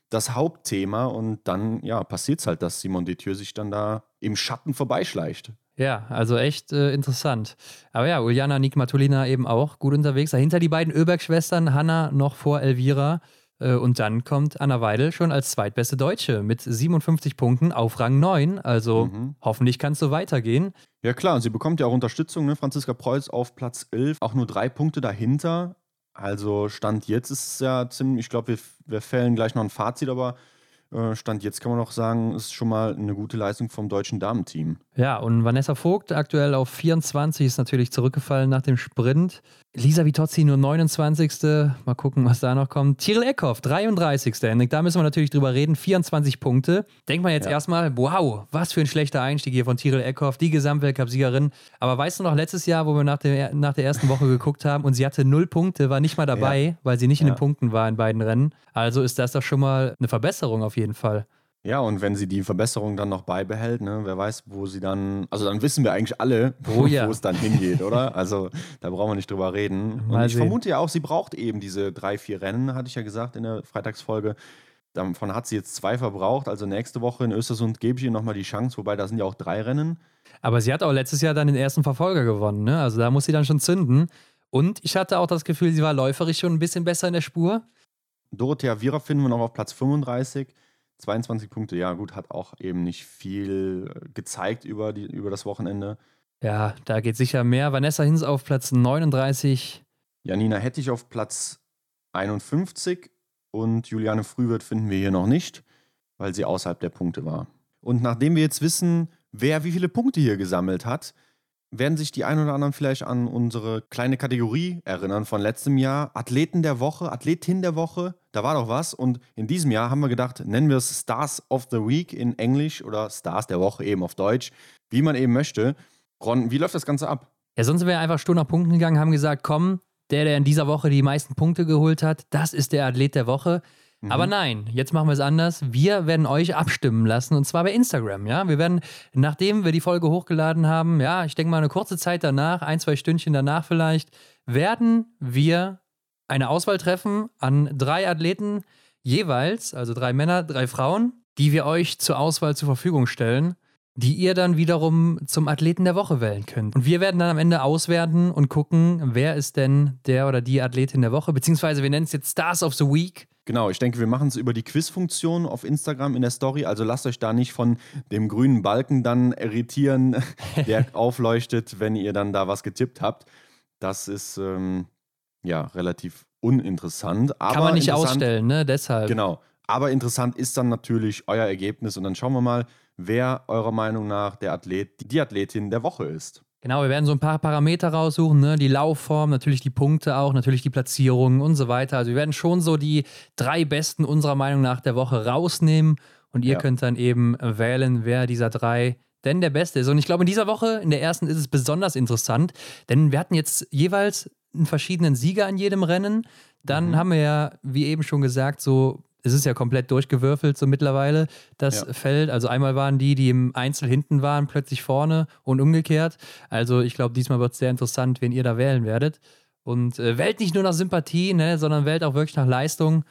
das Hauptthema. Und dann, ja, passiert es halt, dass Simon Detieu sich dann da im Schatten vorbeischleicht. Ja, also echt äh, interessant. Aber ja, Uljana Nikmatulina eben auch gut unterwegs. Dahinter die beiden Oeberg-Schwestern, Hanna noch vor Elvira. Äh, und dann kommt Anna Weidel schon als zweitbeste Deutsche mit 57 Punkten auf Rang 9. Also mhm. hoffentlich kann es so weitergehen. Ja klar, sie bekommt ja auch Unterstützung. Ne? Franziska Preuß auf Platz 11, auch nur drei Punkte dahinter. Also Stand jetzt ist es ja ziemlich, ich glaube, wir, wir fällen gleich noch ein Fazit, aber äh, Stand jetzt kann man auch sagen, ist schon mal eine gute Leistung vom deutschen Damenteam. Ja, und Vanessa Vogt aktuell auf 24 ist natürlich zurückgefallen nach dem Sprint. Lisa Vitozzi nur 29. Mal gucken, was da noch kommt. Tyrell Eckhoff, 33. Henrik, da müssen wir natürlich drüber reden. 24 Punkte. Denkt man jetzt ja. erstmal, wow, was für ein schlechter Einstieg hier von Tyrell Eckhoff, die Gesamtweltcup-Siegerin. Aber weißt du noch, letztes Jahr, wo wir nach, dem, nach der ersten Woche geguckt haben und sie hatte null Punkte, war nicht mal dabei, ja. weil sie nicht ja. in den Punkten war in beiden Rennen. Also ist das doch schon mal eine Verbesserung auf jeden Fall. Ja, und wenn sie die Verbesserung dann noch beibehält, ne, wer weiß, wo sie dann, also dann wissen wir eigentlich alle, wo, oh, ja. es dann hingeht, oder? Also da brauchen wir nicht drüber reden. Mal und ich sehen. vermute ja auch, sie braucht eben diese drei, vier Rennen, hatte ich ja gesagt in der Freitagsfolge. Davon hat sie jetzt zwei verbraucht. Also nächste Woche in Östersund gebe ich ihr nochmal die Chance, wobei da sind ja auch drei Rennen. Aber sie hat auch letztes Jahr dann den ersten Verfolger gewonnen, ne? Also da muss sie dann schon zünden. Und ich hatte auch das Gefühl, sie war läuferisch schon ein bisschen besser in der Spur. Dorothea Viera finden wir noch auf Platz 35. 22 Punkte, ja gut, hat auch eben nicht viel äh, gezeigt über, die, über das Wochenende. Ja, da geht sicher mehr. Vanessa Hinz auf Platz 39. Janina Hettich auf Platz 51 und Juliane Frühwirt finden wir hier noch nicht, weil sie außerhalb der Punkte war. Und nachdem wir jetzt wissen, wer wie viele Punkte hier gesammelt hat, werden sich die ein oder anderen vielleicht an unsere kleine Kategorie erinnern von letztem Jahr. Athleten der Woche, Athletin der Woche, da war doch was. Und in diesem Jahr haben wir gedacht, nennen wir es Stars of the Week in Englisch oder Stars der Woche eben auf Deutsch, wie man eben möchte. Ron, wie läuft das Ganze ab? Ja, sonst wäre einfach stur nach Punkten gegangen, haben gesagt, komm, der, der in dieser Woche die meisten Punkte geholt hat, das ist der Athlet der Woche. Mhm. Aber nein, jetzt machen wir es anders. Wir werden euch abstimmen lassen und zwar bei Instagram. Ja, wir werden, nachdem wir die Folge hochgeladen haben, ja, ich denke mal eine kurze Zeit danach, ein, zwei Stündchen danach vielleicht, werden wir eine Auswahl treffen an drei Athleten, jeweils, also drei Männer, drei Frauen, die wir euch zur Auswahl zur Verfügung stellen, die ihr dann wiederum zum Athleten der Woche wählen könnt. Und wir werden dann am Ende auswerten und gucken, wer ist denn der oder die Athletin der Woche, beziehungsweise wir nennen es jetzt Stars of the Week. Genau, ich denke, wir machen es über die Quiz-Funktion auf Instagram in der Story. Also lasst euch da nicht von dem grünen Balken dann irritieren, der aufleuchtet, wenn ihr dann da was getippt habt. Das ist ähm, ja relativ uninteressant. Kann man nicht ausstellen, ne? Deshalb. Genau. Aber interessant ist dann natürlich euer Ergebnis und dann schauen wir mal, wer eurer Meinung nach der Athlet, die Athletin der Woche ist. Genau, wir werden so ein paar Parameter raussuchen, ne? die Laufform, natürlich die Punkte auch, natürlich die Platzierungen und so weiter. Also wir werden schon so die drei besten unserer Meinung nach der Woche rausnehmen und ihr ja. könnt dann eben wählen, wer dieser drei denn der Beste ist. Und ich glaube, in dieser Woche, in der ersten, ist es besonders interessant, denn wir hatten jetzt jeweils einen verschiedenen Sieger in jedem Rennen. Dann mhm. haben wir ja, wie eben schon gesagt, so es ist ja komplett durchgewürfelt so mittlerweile, das ja. Feld. Also einmal waren die, die im Einzel hinten waren, plötzlich vorne und umgekehrt. Also ich glaube, diesmal wird es sehr interessant, wen ihr da wählen werdet. Und äh, wählt nicht nur nach Sympathie, ne, sondern wählt auch wirklich nach Leistung.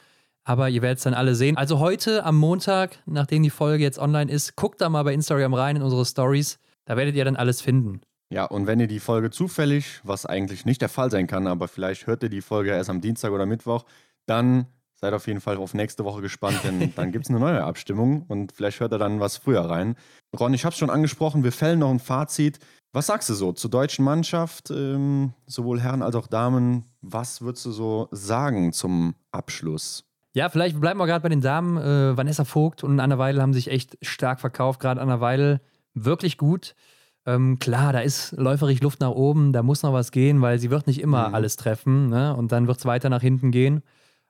Aber ihr werdet es dann alle sehen. Also heute am Montag, nachdem die Folge jetzt online ist, guckt da mal bei Instagram rein in unsere Stories. Da werdet ihr dann alles finden. Ja, und wenn ihr die Folge zufällig, was eigentlich nicht der Fall sein kann, aber vielleicht hört ihr die Folge erst am Dienstag oder Mittwoch, dann seid auf jeden Fall auf nächste Woche gespannt, denn dann gibt es eine neue Abstimmung und vielleicht hört er dann was früher rein. Ron, ich habe es schon angesprochen, wir fällen noch ein Fazit. Was sagst du so zur deutschen Mannschaft, ähm, sowohl Herren als auch Damen? Was würdest du so sagen zum Abschluss? Ja, vielleicht bleiben wir gerade bei den Damen. Äh, Vanessa Vogt und Anna Weidel haben sich echt stark verkauft. Gerade Anna Weidel wirklich gut. Ähm, klar, da ist läuferig Luft nach oben, da muss noch was gehen, weil sie wird nicht immer mhm. alles treffen. Ne? Und dann wird es weiter nach hinten gehen.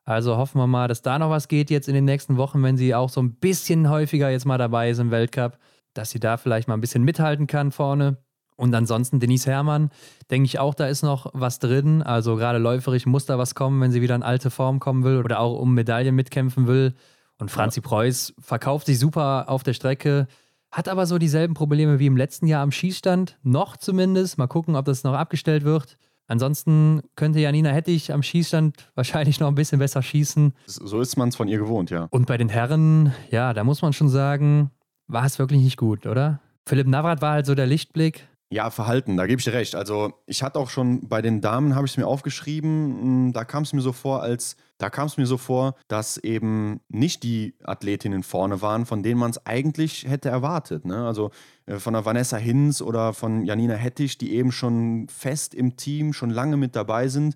Also hoffen wir mal, dass da noch was geht jetzt in den nächsten Wochen, wenn sie auch so ein bisschen häufiger jetzt mal dabei ist im Weltcup, dass sie da vielleicht mal ein bisschen mithalten kann vorne. Und ansonsten Denise Herrmann, denke ich auch, da ist noch was drin. Also gerade läuferig muss da was kommen, wenn sie wieder in alte Form kommen will oder auch um Medaillen mitkämpfen will. Und Franzi. Preuß verkauft sich super auf der Strecke, hat aber so dieselben Probleme wie im letzten Jahr am Schießstand, noch zumindest. Mal gucken, ob das noch abgestellt wird. Ansonsten könnte Janina Hettich am Schießstand wahrscheinlich noch ein bisschen besser schießen. So ist man es von ihr gewohnt, ja. Und bei den Herren, ja, da muss man schon sagen, war es wirklich nicht gut, oder? Philipp Navrat war halt so der Lichtblick. Ja, Verhalten, da gebe ich dir recht. Also ich hatte auch schon bei den Damen, habe ich es mir aufgeschrieben, hm, da kam es mir so vor, als da kam es mir so vor, dass eben nicht die Athletinnen vorne waren, von denen man es eigentlich hätte erwartet. Ne? Also äh, von der Vanessa Hinz oder von Janina Hettich, die eben schon fest im Team, schon lange mit dabei sind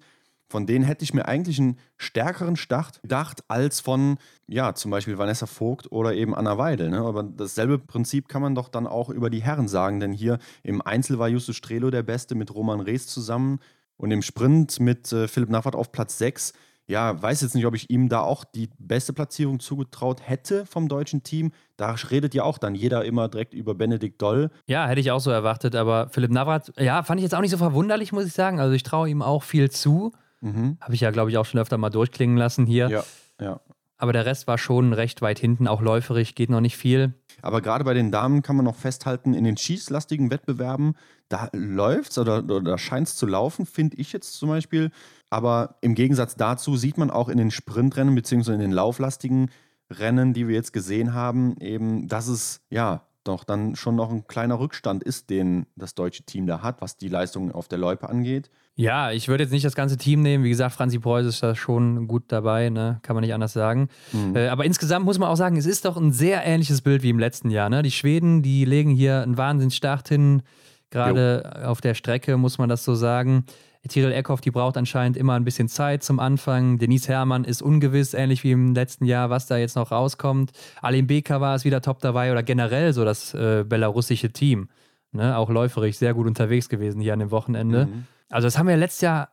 von denen hätte ich mir eigentlich einen stärkeren Start gedacht als von, ja, zum Beispiel Vanessa Vogt oder eben Anna Weidel. Ne? Aber dasselbe Prinzip kann man doch dann auch über die Herren sagen, denn hier im Einzel war Justus Strelo der Beste mit Roman Rees zusammen und im Sprint mit äh, Philipp Navrat auf Platz 6. Ja, weiß jetzt nicht, ob ich ihm da auch die beste Platzierung zugetraut hätte vom deutschen Team. Da redet ja auch dann jeder immer direkt über Benedikt Doll. Ja, hätte ich auch so erwartet, aber Philipp Navrat, ja, fand ich jetzt auch nicht so verwunderlich, muss ich sagen. Also ich traue ihm auch viel zu. Mhm. Habe ich ja, glaube ich, auch schon öfter mal durchklingen lassen hier. Ja, ja. Aber der Rest war schon recht weit hinten, auch läuferig, geht noch nicht viel. Aber gerade bei den Damen kann man noch festhalten, in den schießlastigen Wettbewerben, da läuft es oder, oder scheint es zu laufen, finde ich jetzt zum Beispiel. Aber im Gegensatz dazu sieht man auch in den Sprintrennen beziehungsweise in den lauflastigen Rennen, die wir jetzt gesehen haben, eben, dass es ja doch dann schon noch ein kleiner Rückstand ist, den das deutsche Team da hat, was die Leistung auf der Loipe angeht. Ja, ich würde jetzt nicht das ganze Team nehmen. Wie gesagt, Franzi Preuß ist da schon gut dabei, ne? kann man nicht anders sagen. Mhm. Äh, aber insgesamt muss man auch sagen, es ist doch ein sehr ähnliches Bild wie im letzten Jahr. Ne? Die Schweden, die legen hier einen Wahnsinnsstart hin, gerade auf der Strecke, muss man das so sagen. Tiril Eckhoff, die braucht anscheinend immer ein bisschen Zeit zum Anfang. Denise Herrmann ist ungewiss, ähnlich wie im letzten Jahr, was da jetzt noch rauskommt. Alim Beka war es wieder top dabei oder generell so das äh, belarussische Team. Ne? Auch läuferig sehr gut unterwegs gewesen hier an dem Wochenende. Mhm. Also, das haben wir letztes Jahr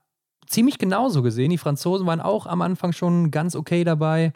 ziemlich genauso gesehen. Die Franzosen waren auch am Anfang schon ganz okay dabei.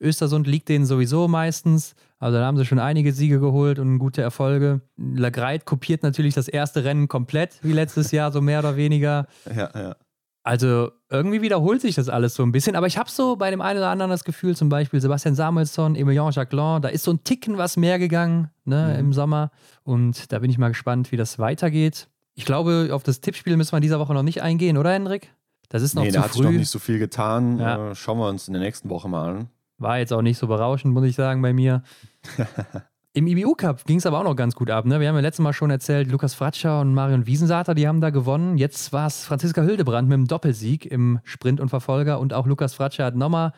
Östersund liegt denen sowieso meistens. Also da haben sie schon einige Siege geholt und gute Erfolge. Lagreit kopiert natürlich das erste Rennen komplett, wie letztes Jahr, so mehr oder weniger. Ja, ja. Also irgendwie wiederholt sich das alles so ein bisschen. Aber ich habe so bei dem einen oder anderen das Gefühl, zum Beispiel Sebastian Samuelsson, Emilien Jacquelin, da ist so ein Ticken was mehr gegangen ne, mhm. im Sommer. Und da bin ich mal gespannt, wie das weitergeht. Ich glaube, auf das Tippspiel müssen wir in dieser Woche noch nicht eingehen, oder Hendrik? Das ist noch nee, zu da früh. hat sich noch nicht so viel getan. Ja. Äh, schauen wir uns in der nächsten Woche mal an. War jetzt auch nicht so berauschend, muss ich sagen, bei mir. Im IBU Cup ging es aber auch noch ganz gut ab. Ne? Wir haben ja letztes Mal schon erzählt, Lukas Fratscher und Marion Wiesensater, die haben da gewonnen. Jetzt war es Franziska Hildebrand mit dem Doppelsieg im Sprint und Verfolger. Und auch Lukas Fratscher hat nochmal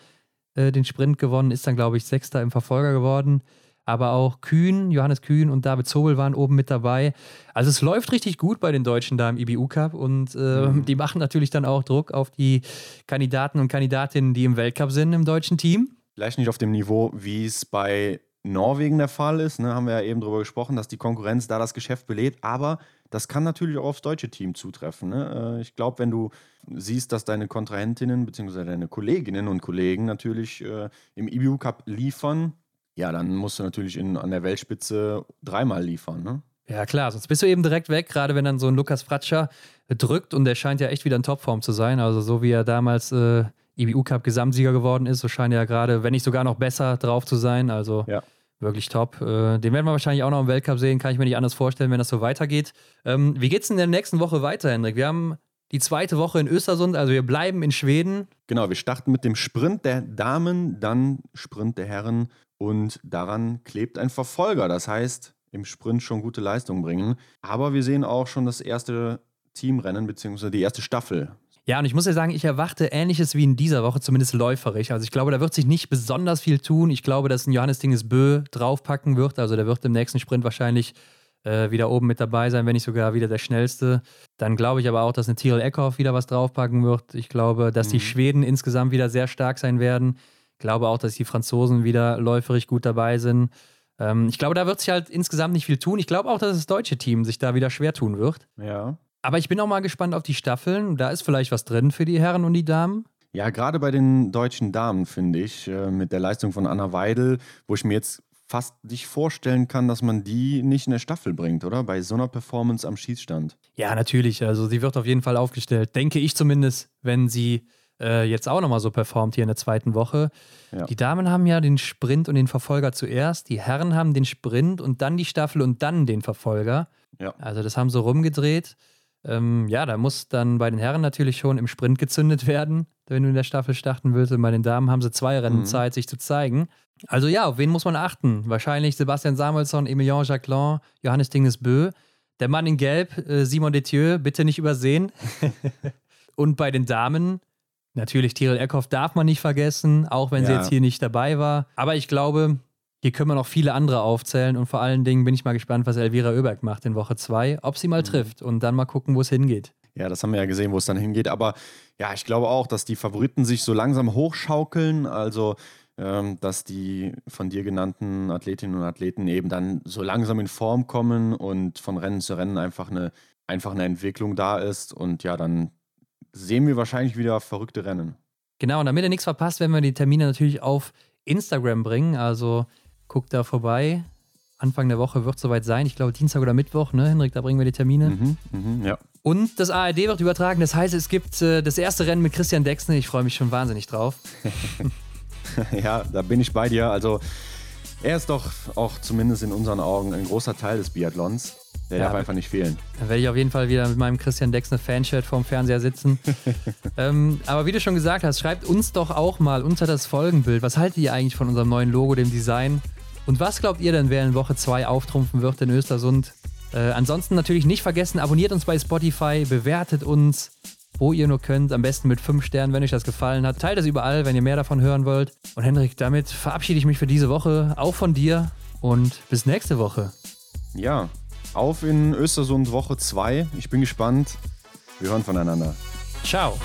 äh, den Sprint gewonnen, ist dann, glaube ich, Sechster im Verfolger geworden. Aber auch Kühn, Johannes Kühn und David Zobel waren oben mit dabei. Also es läuft richtig gut bei den Deutschen da im IBU Cup und äh, mhm. die machen natürlich dann auch Druck auf die Kandidaten und Kandidatinnen, die im Weltcup sind im deutschen Team. Vielleicht nicht auf dem Niveau, wie es bei Norwegen der Fall ist, ne, haben wir ja eben darüber gesprochen, dass die Konkurrenz da das Geschäft belebt, aber das kann natürlich auch aufs deutsche Team zutreffen. Ne? Äh, ich glaube, wenn du siehst, dass deine Kontrahentinnen bzw. deine Kolleginnen und Kollegen natürlich äh, im IBU Cup liefern, ja, dann musst du natürlich in, an der Weltspitze dreimal liefern. Ne? Ja, klar, sonst bist du eben direkt weg, gerade wenn dann so ein Lukas Fratscher drückt und der scheint ja echt wieder in Topform zu sein. Also, so wie er damals äh, IBU Cup Gesamtsieger geworden ist, so scheint er ja gerade, wenn nicht sogar noch besser drauf zu sein. Also, ja. Wirklich top. Äh, den werden wir wahrscheinlich auch noch im Weltcup sehen, kann ich mir nicht anders vorstellen, wenn das so weitergeht. Ähm, wie es in der nächsten Woche weiter, Hendrik? Wir haben die zweite Woche in Östersund, also wir bleiben in Schweden. Genau, wir starten mit dem Sprint der Damen, dann Sprint der Herren und daran klebt ein Verfolger. Das heißt, im Sprint schon gute Leistungen bringen. Aber wir sehen auch schon das erste Teamrennen bzw. die erste Staffel. Ja, und ich muss ja sagen, ich erwarte Ähnliches wie in dieser Woche, zumindest läuferisch. Also ich glaube, da wird sich nicht besonders viel tun. Ich glaube, dass ein Johannes Dinges Bö draufpacken wird. Also der wird im nächsten Sprint wahrscheinlich äh, wieder oben mit dabei sein, wenn nicht sogar wieder der schnellste. Dann glaube ich aber auch, dass eine Tyrell Eckhoff wieder was draufpacken wird. Ich glaube, dass mhm. die Schweden insgesamt wieder sehr stark sein werden. Ich glaube auch, dass die Franzosen wieder läuferig gut dabei sind. Ähm, ich glaube, da wird sich halt insgesamt nicht viel tun. Ich glaube auch, dass das deutsche Team sich da wieder schwer tun wird. Ja. Aber ich bin auch mal gespannt auf die Staffeln. Da ist vielleicht was drin für die Herren und die Damen. Ja, gerade bei den deutschen Damen, finde ich, äh, mit der Leistung von Anna Weidel, wo ich mir jetzt fast nicht vorstellen kann, dass man die nicht in der Staffel bringt, oder? Bei so einer Performance am Schießstand. Ja, natürlich. Also sie wird auf jeden Fall aufgestellt, denke ich zumindest, wenn sie äh, jetzt auch nochmal so performt hier in der zweiten Woche. Ja. Die Damen haben ja den Sprint und den Verfolger zuerst, die Herren haben den Sprint und dann die Staffel und dann den Verfolger. Ja. Also das haben sie rumgedreht. Ähm, ja, da muss dann bei den Herren natürlich schon im Sprint gezündet werden, wenn du in der Staffel starten willst. Und bei den Damen haben sie zwei Rennen mhm. Zeit, sich zu zeigen. Also ja, auf wen muss man achten? Wahrscheinlich Sebastian Samuelsson, Emilien Jacquelin, Johannes Dingesbö. Der Mann in Gelb, äh, Simon Detieu, bitte nicht übersehen. Und bei den Damen, natürlich Tyrell Eckhoff darf man nicht vergessen, auch wenn ja. sie jetzt hier nicht dabei war. Aber ich glaube, hier können wir noch viele andere aufzählen und vor allen Dingen bin ich mal gespannt, was Elvira Oeberg macht in Woche 2, ob sie mal mhm. trifft und dann mal gucken, wo es hingeht. Ja, das haben wir ja gesehen, wo es dann hingeht. Aber ja, ich glaube auch, dass die Favoriten sich so langsam hochschaukeln. Also, ähm, dass die von dir genannten Athletinnen und Athleten eben dann so langsam in Form kommen und von Rennen zu Rennen einfach eine, einfach eine Entwicklung da ist. Und ja, dann sehen wir wahrscheinlich wieder verrückte Rennen. Genau, und damit ihr nichts verpasst, werden wir die Termine natürlich auf Instagram bringen. Also Guckt da vorbei. Anfang der Woche wird es soweit sein. Ich glaube, Dienstag oder Mittwoch, ne, Henrik? Da bringen wir die Termine. Mhm, mhm, ja. Und das ARD wird übertragen. Das heißt, es gibt äh, das erste Rennen mit Christian Dexne. Ich freue mich schon wahnsinnig drauf. ja, da bin ich bei dir. Also, er ist doch auch zumindest in unseren Augen ein großer Teil des Biathlons. Der ja, darf einfach nicht fehlen. Dann werde ich auf jeden Fall wieder mit meinem Christian Dexner Fanshirt vorm Fernseher sitzen. ähm, aber wie du schon gesagt hast, schreibt uns doch auch mal unter das Folgenbild. Was haltet ihr eigentlich von unserem neuen Logo, dem Design? Und was glaubt ihr denn, wer in Woche 2 auftrumpfen wird in Östersund? Äh, ansonsten natürlich nicht vergessen, abonniert uns bei Spotify, bewertet uns, wo ihr nur könnt. Am besten mit 5 Sternen, wenn euch das gefallen hat. Teilt es überall, wenn ihr mehr davon hören wollt. Und Hendrik, damit verabschiede ich mich für diese Woche, auch von dir und bis nächste Woche. Ja, auf in Östersund Woche 2. Ich bin gespannt. Wir hören voneinander. Ciao.